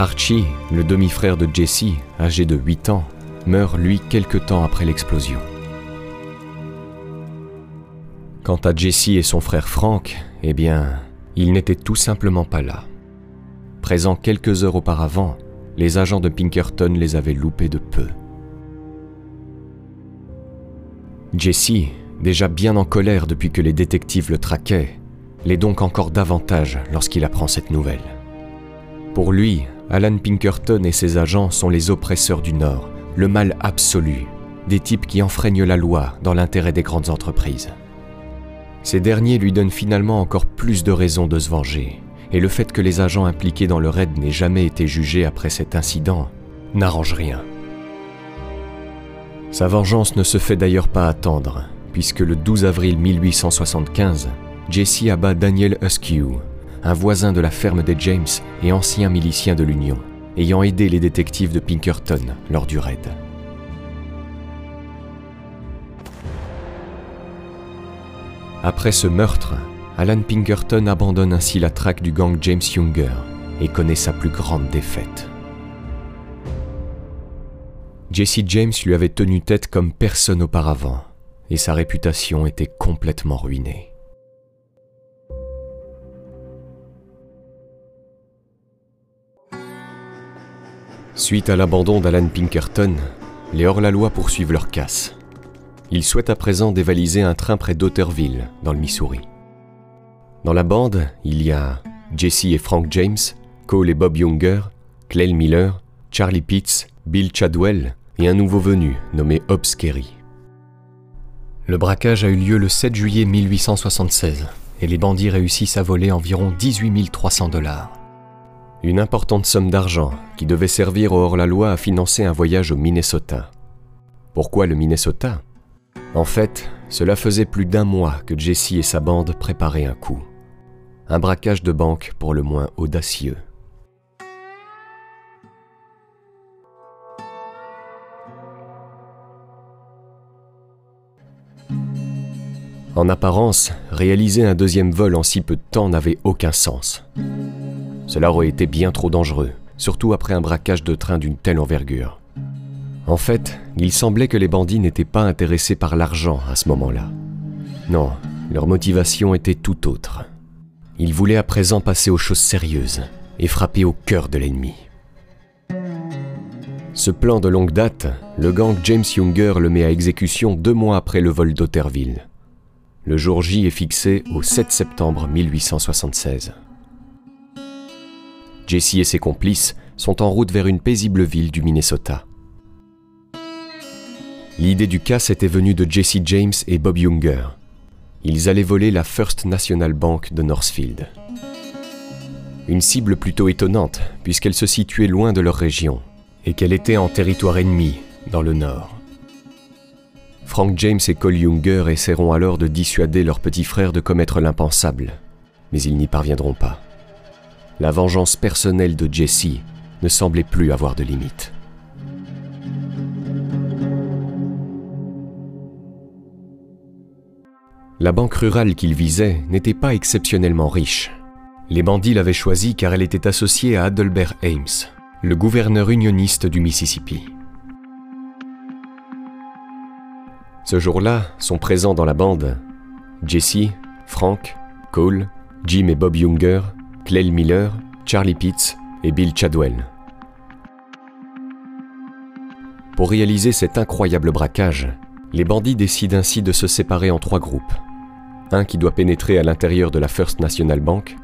Archie, le demi-frère de Jesse, âgé de 8 ans, meurt lui quelque temps après l'explosion. Quant à Jesse et son frère Frank, eh bien, ils n'étaient tout simplement pas là. Présents quelques heures auparavant, les agents de Pinkerton les avaient loupés de peu. Jesse, déjà bien en colère depuis que les détectives le traquaient, l'est donc encore davantage lorsqu'il apprend cette nouvelle. Pour lui, Alan Pinkerton et ses agents sont les oppresseurs du Nord, le mal absolu, des types qui enfreignent la loi dans l'intérêt des grandes entreprises. Ces derniers lui donnent finalement encore plus de raisons de se venger, et le fait que les agents impliqués dans le raid n'aient jamais été jugés après cet incident n'arrange rien. Sa vengeance ne se fait d'ailleurs pas attendre, puisque le 12 avril 1875, Jesse abat Daniel Huskew, un voisin de la ferme des James et ancien milicien de l'Union, ayant aidé les détectives de Pinkerton lors du raid. Après ce meurtre, Alan Pinkerton abandonne ainsi la traque du gang James Younger et connaît sa plus grande défaite. Jesse James lui avait tenu tête comme personne auparavant, et sa réputation était complètement ruinée. Suite à l'abandon d'Alan Pinkerton, les hors-la-loi poursuivent leur casse. Ils souhaitent à présent dévaliser un train près d'Otterville, dans le Missouri. Dans la bande, il y a Jesse et Frank James, Cole et Bob Younger, Clell Miller, Charlie Pitts, Bill Chadwell et un nouveau venu nommé Hobbs Kerry. Le braquage a eu lieu le 7 juillet 1876 et les bandits réussissent à voler environ 18 300 dollars. Une importante somme d'argent qui devait servir hors-la-loi à financer un voyage au Minnesota. Pourquoi le Minnesota? En fait, cela faisait plus d'un mois que Jesse et sa bande préparaient un coup. Un braquage de banque pour le moins audacieux. En apparence, réaliser un deuxième vol en si peu de temps n'avait aucun sens. Cela aurait été bien trop dangereux, surtout après un braquage de train d'une telle envergure. En fait, il semblait que les bandits n'étaient pas intéressés par l'argent à ce moment-là. Non, leur motivation était tout autre. Ils voulaient à présent passer aux choses sérieuses et frapper au cœur de l'ennemi. Ce plan de longue date, le gang James Younger le met à exécution deux mois après le vol d'Otterville. Le jour J est fixé au 7 septembre 1876. Jesse et ses complices sont en route vers une paisible ville du Minnesota. L'idée du casse était venue de Jesse James et Bob Younger. Ils allaient voler la First National Bank de Northfield. Une cible plutôt étonnante, puisqu'elle se situait loin de leur région, et qu'elle était en territoire ennemi, dans le nord. Frank James et Cole Younger essaieront alors de dissuader leur petit frère de commettre l'impensable, mais ils n'y parviendront pas. La vengeance personnelle de Jesse ne semblait plus avoir de limite. La banque rurale qu'il visait n'était pas exceptionnellement riche. Les bandits l'avaient choisie car elle était associée à Adelbert Ames, le gouverneur unioniste du Mississippi. Ce jour-là sont présents dans la bande Jesse, Frank, Cole, Jim et Bob Younger, Clell Miller, Charlie Pitts et Bill Chadwell. Pour réaliser cet incroyable braquage, les bandits décident ainsi de se séparer en trois groupes. Un qui doit pénétrer à l'intérieur de la First National Bank,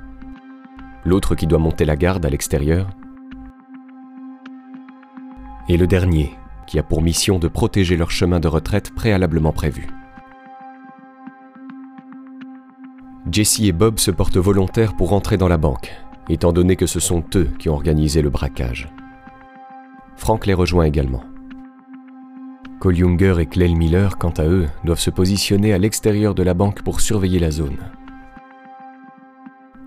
l'autre qui doit monter la garde à l'extérieur, et le dernier qui a pour mission de protéger leur chemin de retraite préalablement prévu. Jesse et Bob se portent volontaires pour entrer dans la banque, étant donné que ce sont eux qui ont organisé le braquage. Frank les rejoint également. Cole Younger et Clell Miller, quant à eux, doivent se positionner à l'extérieur de la banque pour surveiller la zone.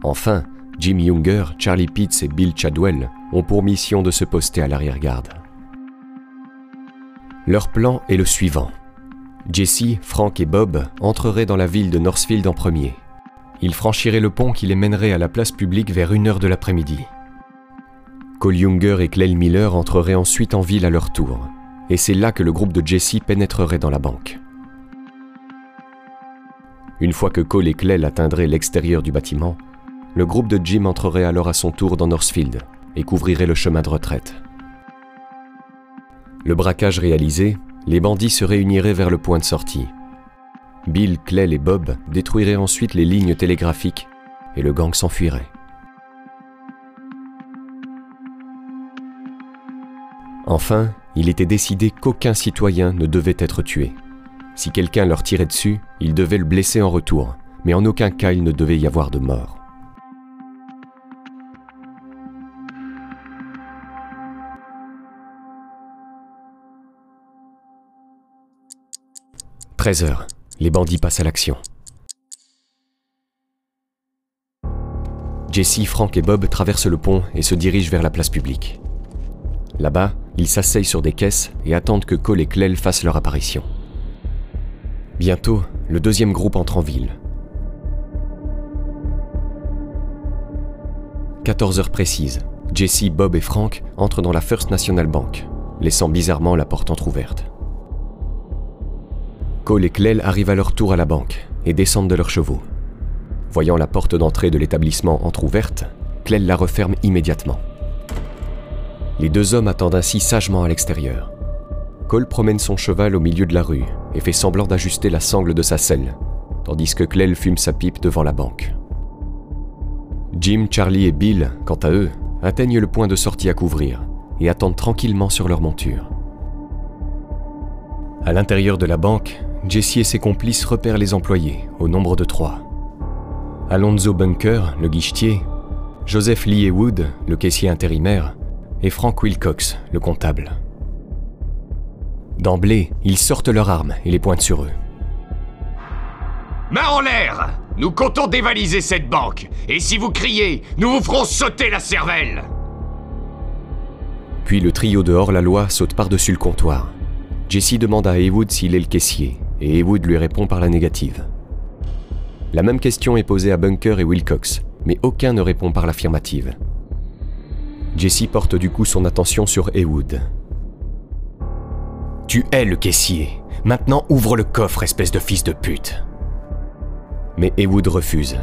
Enfin, Jim Younger, Charlie Pitts et Bill Chadwell ont pour mission de se poster à l'arrière-garde. Leur plan est le suivant. Jesse, Frank et Bob entreraient dans la ville de Northfield en premier. Ils franchiraient le pont qui les mènerait à la place publique vers 1h de l'après-midi. Cole Younger et Clell Miller entreraient ensuite en ville à leur tour, et c'est là que le groupe de Jesse pénétrerait dans la banque. Une fois que Cole et Clell atteindraient l'extérieur du bâtiment, le groupe de Jim entrerait alors à son tour dans Northfield et couvrirait le chemin de retraite. Le braquage réalisé, les bandits se réuniraient vers le point de sortie. Bill, Clell et Bob détruiraient ensuite les lignes télégraphiques et le gang s'enfuirait. Enfin, il était décidé qu'aucun citoyen ne devait être tué. Si quelqu'un leur tirait dessus, ils devaient le blesser en retour, mais en aucun cas il ne devait y avoir de mort. « 13 heures. Les bandits passent à l'action. Jesse, Frank et Bob traversent le pont et se dirigent vers la place publique. Là-bas, ils s'asseyent sur des caisses et attendent que Cole et Clell fassent leur apparition. Bientôt, le deuxième groupe entre en ville. 14 heures précises, Jesse, Bob et Frank entrent dans la First National Bank, laissant bizarrement la porte entr'ouverte. Cole et Clell arrivent à leur tour à la banque et descendent de leurs chevaux. Voyant la porte d'entrée de l'établissement entr'ouverte, Clell la referme immédiatement. Les deux hommes attendent ainsi sagement à l'extérieur. Cole promène son cheval au milieu de la rue et fait semblant d'ajuster la sangle de sa selle, tandis que Clell fume sa pipe devant la banque. Jim, Charlie et Bill, quant à eux, atteignent le point de sortie à couvrir et attendent tranquillement sur leur monture. À l'intérieur de la banque, Jesse et ses complices repèrent les employés, au nombre de trois. Alonzo Bunker, le guichetier, Joseph Lee Wood, le caissier intérimaire, et Frank Wilcox, le comptable. D'emblée, ils sortent leurs armes et les pointent sur eux. Main en l'air Nous comptons dévaliser cette banque, et si vous criez, nous vous ferons sauter la cervelle Puis le trio de hors-la-loi saute par-dessus le comptoir. Jesse demande à Heywood s'il est le caissier, et Heywood lui répond par la négative. La même question est posée à Bunker et Wilcox, mais aucun ne répond par l'affirmative. Jesse porte du coup son attention sur Heywood. Tu es le caissier. Maintenant ouvre le coffre, espèce de fils de pute. Mais Heywood refuse.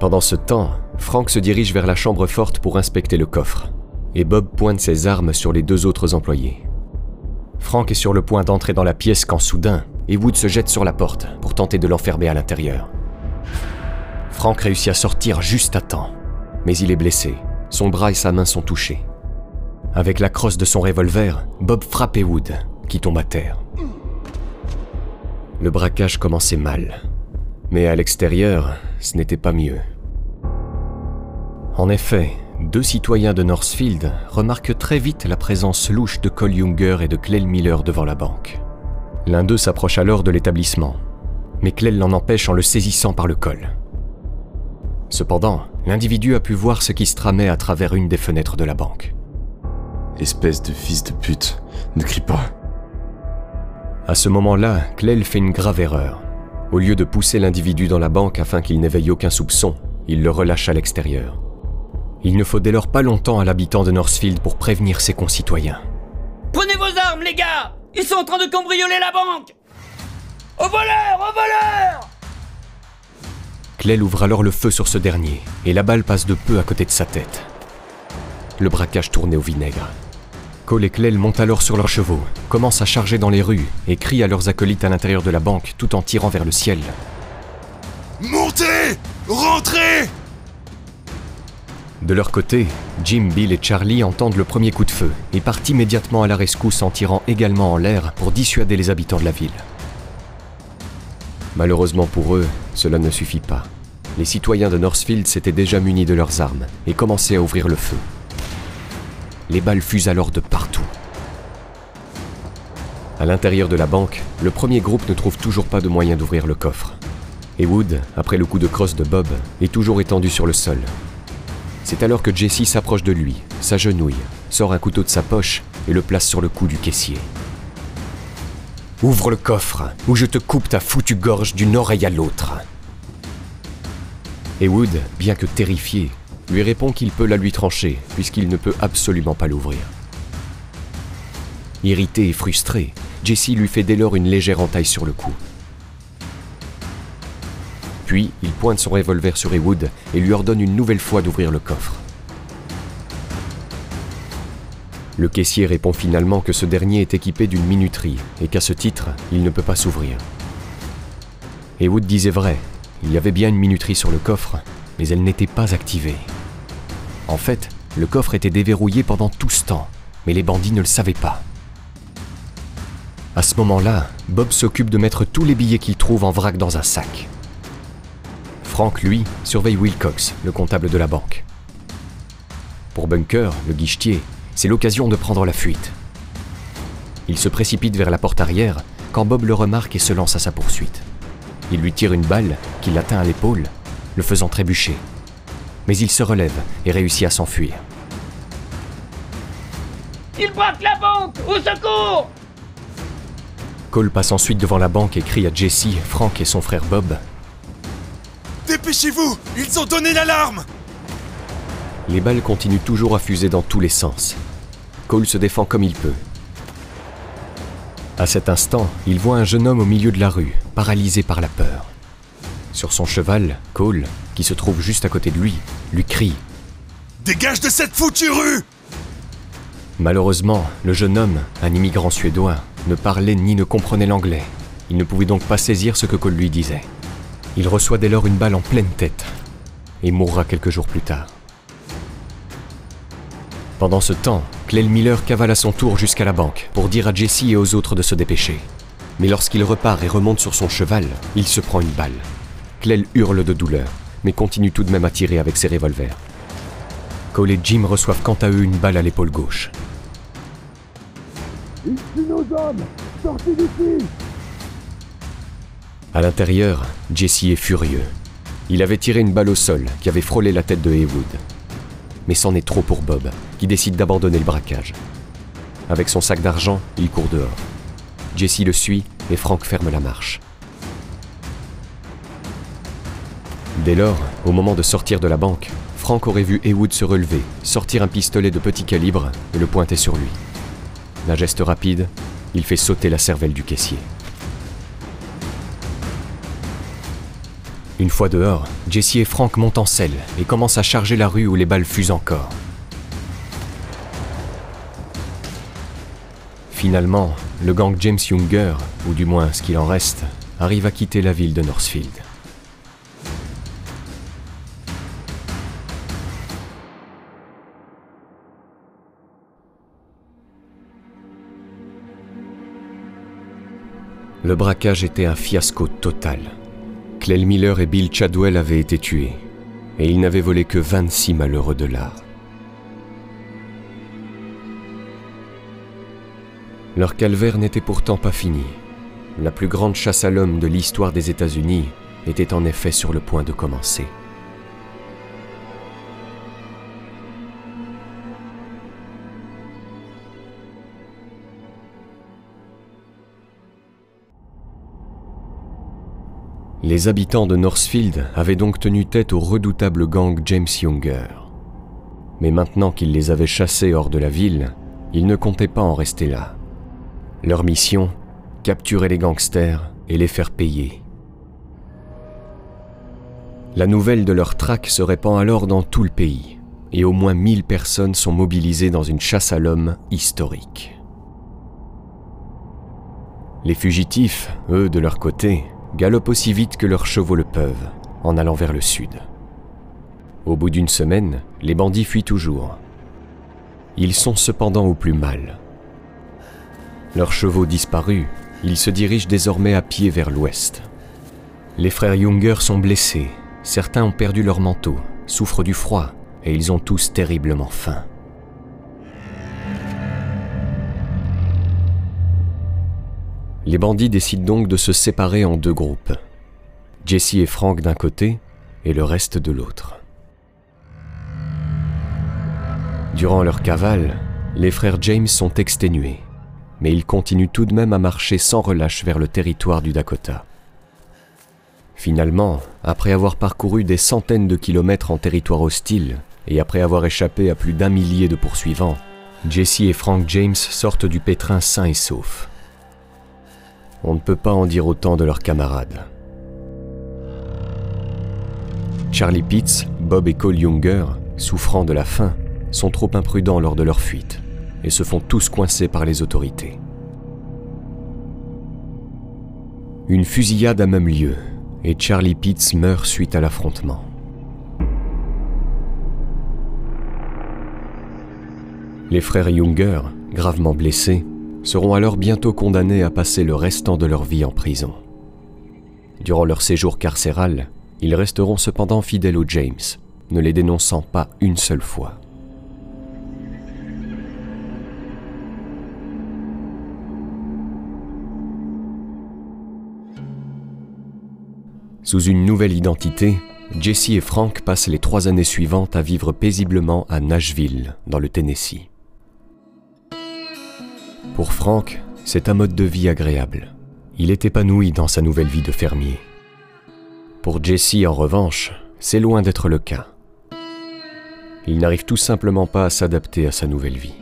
Pendant ce temps, Frank se dirige vers la chambre forte pour inspecter le coffre, et Bob pointe ses armes sur les deux autres employés. Frank est sur le point d'entrer dans la pièce quand soudain, Heywood se jette sur la porte pour tenter de l'enfermer à l'intérieur. Frank réussit à sortir juste à temps, mais il est blessé son bras et sa main sont touchés. Avec la crosse de son revolver, Bob frappe Wood, qui tombe à terre. Le braquage commençait mal. Mais à l'extérieur, ce n'était pas mieux. En effet, deux citoyens de Northfield remarquent très vite la présence louche de Cole Younger et de Clell Miller devant la banque. L'un d'eux s'approche alors de l'établissement, mais Clell l'en empêche en le saisissant par le col. Cependant, l'individu a pu voir ce qui se tramait à travers une des fenêtres de la banque. Espèce de fils de pute, ne crie pas. À ce moment-là, Clell fait une grave erreur. Au lieu de pousser l'individu dans la banque afin qu'il n'éveille aucun soupçon, il le relâche à l'extérieur. Il ne faut dès lors pas longtemps à l'habitant de Northfield pour prévenir ses concitoyens. Prenez vos armes, les gars Ils sont en train de cambrioler la banque Au voleur Au voleur Clell ouvre alors le feu sur ce dernier, et la balle passe de peu à côté de sa tête. Le braquage tournait au vinaigre. Cole et Clell montent alors sur leurs chevaux, commencent à charger dans les rues et crient à leurs acolytes à l'intérieur de la banque tout en tirant vers le ciel. Montez Rentrez De leur côté, Jim, Bill et Charlie entendent le premier coup de feu et partent immédiatement à la rescousse en tirant également en l'air pour dissuader les habitants de la ville. Malheureusement pour eux, cela ne suffit pas. les citoyens de Northfield s'étaient déjà munis de leurs armes et commençaient à ouvrir le feu. Les balles fusent alors de partout. À l'intérieur de la banque, le premier groupe ne trouve toujours pas de moyen d'ouvrir le coffre. Et Wood, après le coup de crosse de Bob, est toujours étendu sur le sol. C'est alors que Jesse s'approche de lui, s'agenouille, sort un couteau de sa poche et le place sur le cou du caissier. Ouvre le coffre, ou je te coupe ta foutue gorge d'une oreille à l'autre. Et Wood, bien que terrifié, lui répond qu'il peut la lui trancher, puisqu'il ne peut absolument pas l'ouvrir. Irrité et frustré, Jesse lui fait dès lors une légère entaille sur le cou. Puis, il pointe son revolver sur Ewood et lui ordonne une nouvelle fois d'ouvrir le coffre. Le caissier répond finalement que ce dernier est équipé d'une minuterie et qu'à ce titre, il ne peut pas s'ouvrir. Ewood disait vrai, il y avait bien une minuterie sur le coffre, mais elle n'était pas activée. En fait, le coffre était déverrouillé pendant tout ce temps, mais les bandits ne le savaient pas. À ce moment-là, Bob s'occupe de mettre tous les billets qu'il trouve en vrac dans un sac. Frank, lui, surveille Wilcox, le comptable de la banque. Pour Bunker, le guichetier, c'est l'occasion de prendre la fuite. Il se précipite vers la porte arrière quand Bob le remarque et se lance à sa poursuite. Il lui tire une balle qui l'atteint à l'épaule, le faisant trébucher. Mais il se relève et réussit à s'enfuir. Il braque la banque Au secours Cole passe ensuite devant la banque et crie à Jesse, Frank et son frère Bob. Dépêchez-vous Ils ont donné l'alarme Les balles continuent toujours à fuser dans tous les sens. Cole se défend comme il peut. À cet instant, il voit un jeune homme au milieu de la rue, paralysé par la peur. Sur son cheval, Cole, qui se trouve juste à côté de lui, lui crie Dégage de cette foutue rue Malheureusement, le jeune homme, un immigrant suédois, ne parlait ni ne comprenait l'anglais. Il ne pouvait donc pas saisir ce que Cole lui disait. Il reçoit dès lors une balle en pleine tête et mourra quelques jours plus tard. Pendant ce temps, Clell Miller cavale à son tour jusqu'à la banque pour dire à Jesse et aux autres de se dépêcher. Mais lorsqu'il repart et remonte sur son cheval, il se prend une balle. Clell hurle de douleur, mais continue tout de même à tirer avec ses revolvers. Cole et Jim reçoivent quant à eux une balle à l'épaule gauche. À l'intérieur, Jesse est furieux. Il avait tiré une balle au sol qui avait frôlé la tête de Haywood. Mais c'en est trop pour Bob, qui décide d'abandonner le braquage. Avec son sac d'argent, il court dehors. Jesse le suit et Frank ferme la marche. Dès lors, au moment de sortir de la banque, Frank aurait vu Haywood se relever, sortir un pistolet de petit calibre et le pointer sur lui. D'un geste rapide, il fait sauter la cervelle du caissier. Une fois dehors, Jesse et Frank montent en selle et commencent à charger la rue où les balles fusent encore. Finalement, le gang James Younger, ou du moins ce qu'il en reste, arrive à quitter la ville de Northfield. Le braquage était un fiasco total. Clell Miller et Bill Chadwell avaient été tués, et ils n'avaient volé que 26 malheureux dollars. Leur calvaire n'était pourtant pas fini. La plus grande chasse à l'homme de l'histoire des États-Unis était en effet sur le point de commencer. Les habitants de Northfield avaient donc tenu tête au redoutable gang James Younger. Mais maintenant qu'ils les avaient chassés hors de la ville, ils ne comptaient pas en rester là. Leur mission Capturer les gangsters et les faire payer. La nouvelle de leur traque se répand alors dans tout le pays, et au moins 1000 personnes sont mobilisées dans une chasse à l'homme historique. Les fugitifs, eux, de leur côté, galopent aussi vite que leurs chevaux le peuvent, en allant vers le sud. Au bout d'une semaine, les bandits fuient toujours. Ils sont cependant au plus mal. Leurs chevaux disparus, ils se dirigent désormais à pied vers l'ouest. Les frères Younger sont blessés, Certains ont perdu leur manteau, souffrent du froid, et ils ont tous terriblement faim. Les bandits décident donc de se séparer en deux groupes. Jesse et Frank d'un côté et le reste de l'autre. Durant leur cavale, les frères James sont exténués, mais ils continuent tout de même à marcher sans relâche vers le territoire du Dakota. Finalement, après avoir parcouru des centaines de kilomètres en territoire hostile et après avoir échappé à plus d'un millier de poursuivants, Jesse et Frank James sortent du pétrin sains et saufs. On ne peut pas en dire autant de leurs camarades. Charlie Pitts, Bob et Cole Younger, souffrant de la faim, sont trop imprudents lors de leur fuite et se font tous coincer par les autorités. Une fusillade a même lieu et Charlie Pitts meurt suite à l'affrontement. Les frères Younger, gravement blessés, seront alors bientôt condamnés à passer le restant de leur vie en prison. Durant leur séjour carcéral, ils resteront cependant fidèles aux James, ne les dénonçant pas une seule fois. Sous une nouvelle identité, Jesse et Frank passent les trois années suivantes à vivre paisiblement à Nashville, dans le Tennessee. Pour Frank, c'est un mode de vie agréable. Il est épanoui dans sa nouvelle vie de fermier. Pour Jesse, en revanche, c'est loin d'être le cas. Il n'arrive tout simplement pas à s'adapter à sa nouvelle vie.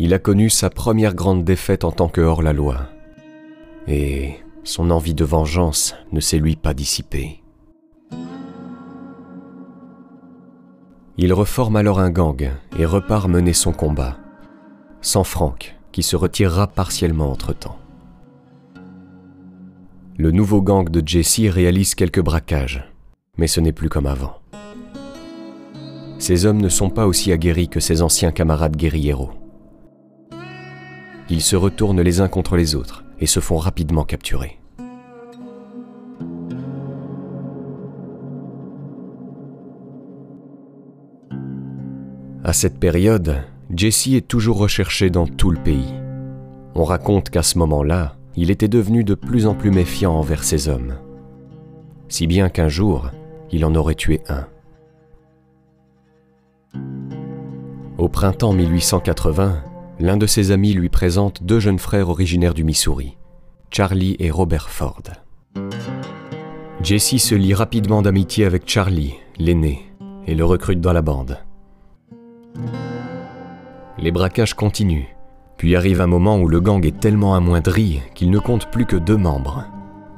Il a connu sa première grande défaite en tant que hors-la-loi. Et son envie de vengeance ne s'est lui pas dissipée. Il reforme alors un gang et repart mener son combat, sans Frank, qui se retirera partiellement entre-temps. Le nouveau gang de Jesse réalise quelques braquages, mais ce n'est plus comme avant. Ces hommes ne sont pas aussi aguerris que ses anciens camarades guérilleros. Ils se retournent les uns contre les autres et se font rapidement capturer. À cette période, Jesse est toujours recherché dans tout le pays. On raconte qu'à ce moment-là, il était devenu de plus en plus méfiant envers ses hommes. Si bien qu'un jour, il en aurait tué un. Au printemps 1880, l'un de ses amis lui présente deux jeunes frères originaires du Missouri, Charlie et Robert Ford. Jesse se lie rapidement d'amitié avec Charlie, l'aîné, et le recrute dans la bande. Les braquages continuent, puis arrive un moment où le gang est tellement amoindri qu'il ne compte plus que deux membres,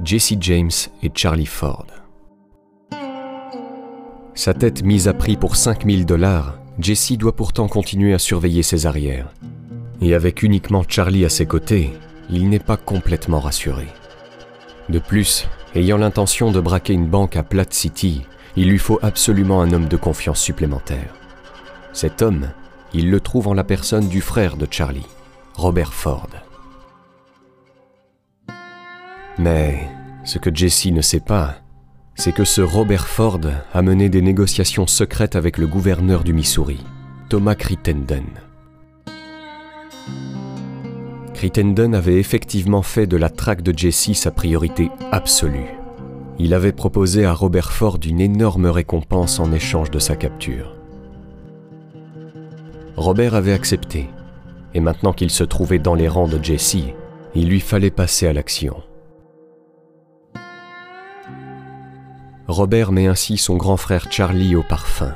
Jesse James et Charlie Ford. Sa tête mise à prix pour 5000 dollars, Jesse doit pourtant continuer à surveiller ses arrières. Et avec uniquement Charlie à ses côtés, il n'est pas complètement rassuré. De plus, ayant l'intention de braquer une banque à Platte City, il lui faut absolument un homme de confiance supplémentaire. Cet homme, il le trouve en la personne du frère de Charlie, Robert Ford. Mais ce que Jesse ne sait pas, c'est que ce Robert Ford a mené des négociations secrètes avec le gouverneur du Missouri, Thomas Crittenden. Crittenden avait effectivement fait de la traque de Jesse sa priorité absolue. Il avait proposé à Robert Ford une énorme récompense en échange de sa capture. Robert avait accepté, et maintenant qu'il se trouvait dans les rangs de Jesse, il lui fallait passer à l'action. Robert met ainsi son grand frère Charlie au parfum.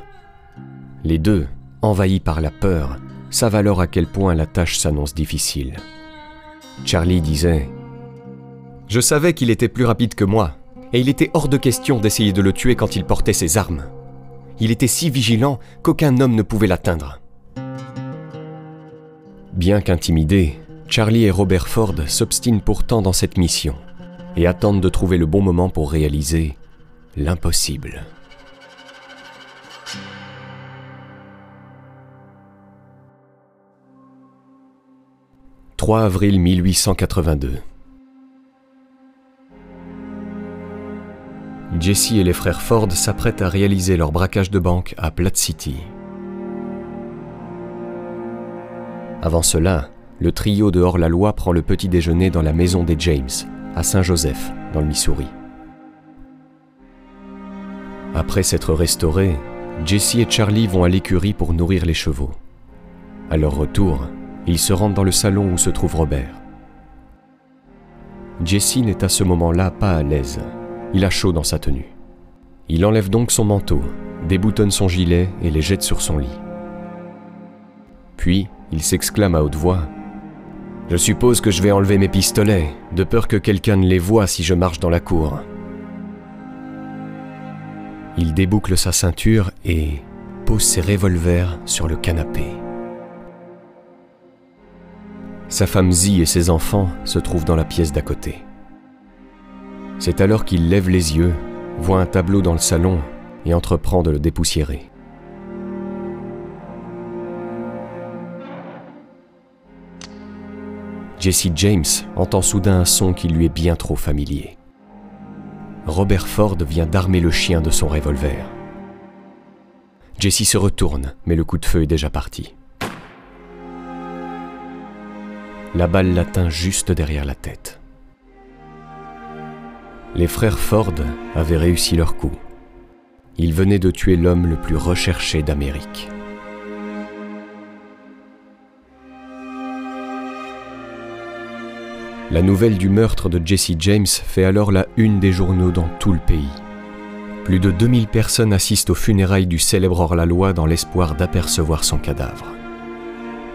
Les deux, envahis par la peur, savent alors à quel point la tâche s'annonce difficile. Charlie disait ⁇ Je savais qu'il était plus rapide que moi, et il était hors de question d'essayer de le tuer quand il portait ses armes. Il était si vigilant qu'aucun homme ne pouvait l'atteindre. Bien qu'intimidés, Charlie et Robert Ford s'obstinent pourtant dans cette mission et attendent de trouver le bon moment pour réaliser l'impossible. « 3 avril 1882. Jesse et les frères Ford s'apprêtent à réaliser leur braquage de banque à Platte City. Avant cela, le trio de hors-la-loi prend le petit déjeuner dans la maison des James, à Saint-Joseph, dans le Missouri. Après s'être restaurés, Jesse et Charlie vont à l'écurie pour nourrir les chevaux. À leur retour, ils se rendent dans le salon où se trouve Robert. Jesse n'est à ce moment-là pas à l'aise. Il a chaud dans sa tenue. Il enlève donc son manteau, déboutonne son gilet et les jette sur son lit. Puis, il s'exclame à haute voix Je suppose que je vais enlever mes pistolets, de peur que quelqu'un ne les voie si je marche dans la cour. Il déboucle sa ceinture et pose ses revolvers sur le canapé. Sa femme Zi et ses enfants se trouvent dans la pièce d'à côté. C'est alors qu'il lève les yeux, voit un tableau dans le salon et entreprend de le dépoussiérer. Jesse James entend soudain un son qui lui est bien trop familier. Robert Ford vient d'armer le chien de son revolver. Jesse se retourne, mais le coup de feu est déjà parti. La balle l'atteint juste derrière la tête. Les frères Ford avaient réussi leur coup. Ils venaient de tuer l'homme le plus recherché d'Amérique. La nouvelle du meurtre de Jesse James fait alors la une des journaux dans tout le pays. Plus de 2000 personnes assistent aux funérailles du célèbre hors-la-loi dans l'espoir d'apercevoir son cadavre.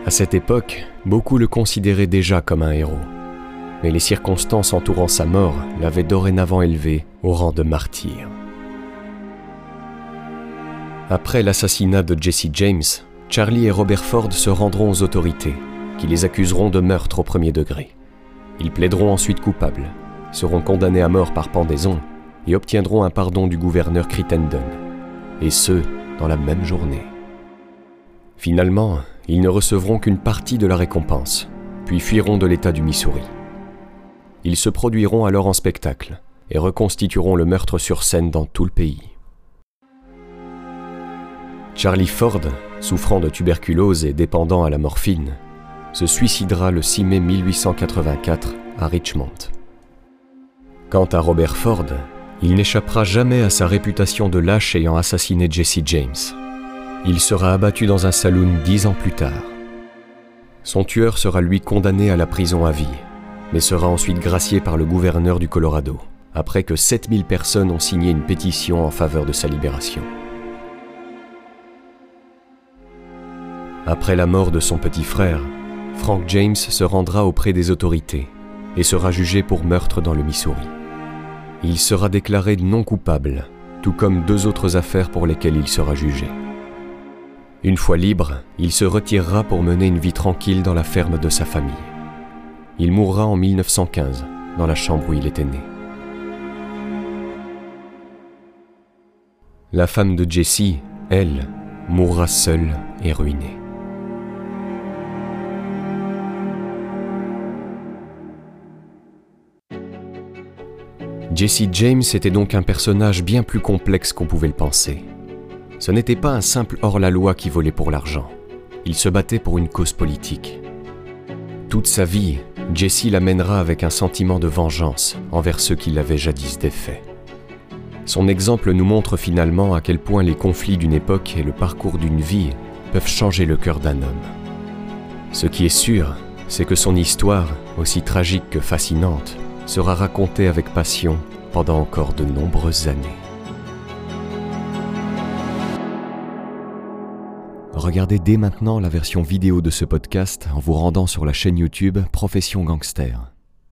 À cette époque, beaucoup le considéraient déjà comme un héros. Mais les circonstances entourant sa mort l'avaient dorénavant élevé au rang de martyr. Après l'assassinat de Jesse James, Charlie et Robert Ford se rendront aux autorités, qui les accuseront de meurtre au premier degré. Ils plaideront ensuite coupables, seront condamnés à mort par pendaison et obtiendront un pardon du gouverneur Crittenden, et ce, dans la même journée. Finalement, ils ne recevront qu'une partie de la récompense, puis fuiront de l'État du Missouri. Ils se produiront alors en spectacle et reconstitueront le meurtre sur scène dans tout le pays. Charlie Ford, souffrant de tuberculose et dépendant à la morphine, se suicidera le 6 mai 1884 à Richmond. Quant à Robert Ford, il n'échappera jamais à sa réputation de lâche ayant assassiné Jesse James. Il sera abattu dans un saloon dix ans plus tard. Son tueur sera lui condamné à la prison à vie, mais sera ensuite gracié par le gouverneur du Colorado, après que 7000 personnes ont signé une pétition en faveur de sa libération. Après la mort de son petit frère, Frank James se rendra auprès des autorités et sera jugé pour meurtre dans le Missouri. Il sera déclaré non coupable, tout comme deux autres affaires pour lesquelles il sera jugé. Une fois libre, il se retirera pour mener une vie tranquille dans la ferme de sa famille. Il mourra en 1915, dans la chambre où il était né. La femme de Jesse, elle, mourra seule et ruinée. Jesse James était donc un personnage bien plus complexe qu'on pouvait le penser. Ce n'était pas un simple hors-la-loi qui volait pour l'argent. Il se battait pour une cause politique. Toute sa vie, Jesse l'amènera avec un sentiment de vengeance envers ceux qui l'avaient jadis défait. Son exemple nous montre finalement à quel point les conflits d'une époque et le parcours d'une vie peuvent changer le cœur d'un homme. Ce qui est sûr, c'est que son histoire, aussi tragique que fascinante, sera raconté avec passion pendant encore de nombreuses années. Regardez dès maintenant la version vidéo de ce podcast en vous rendant sur la chaîne YouTube Profession Gangster.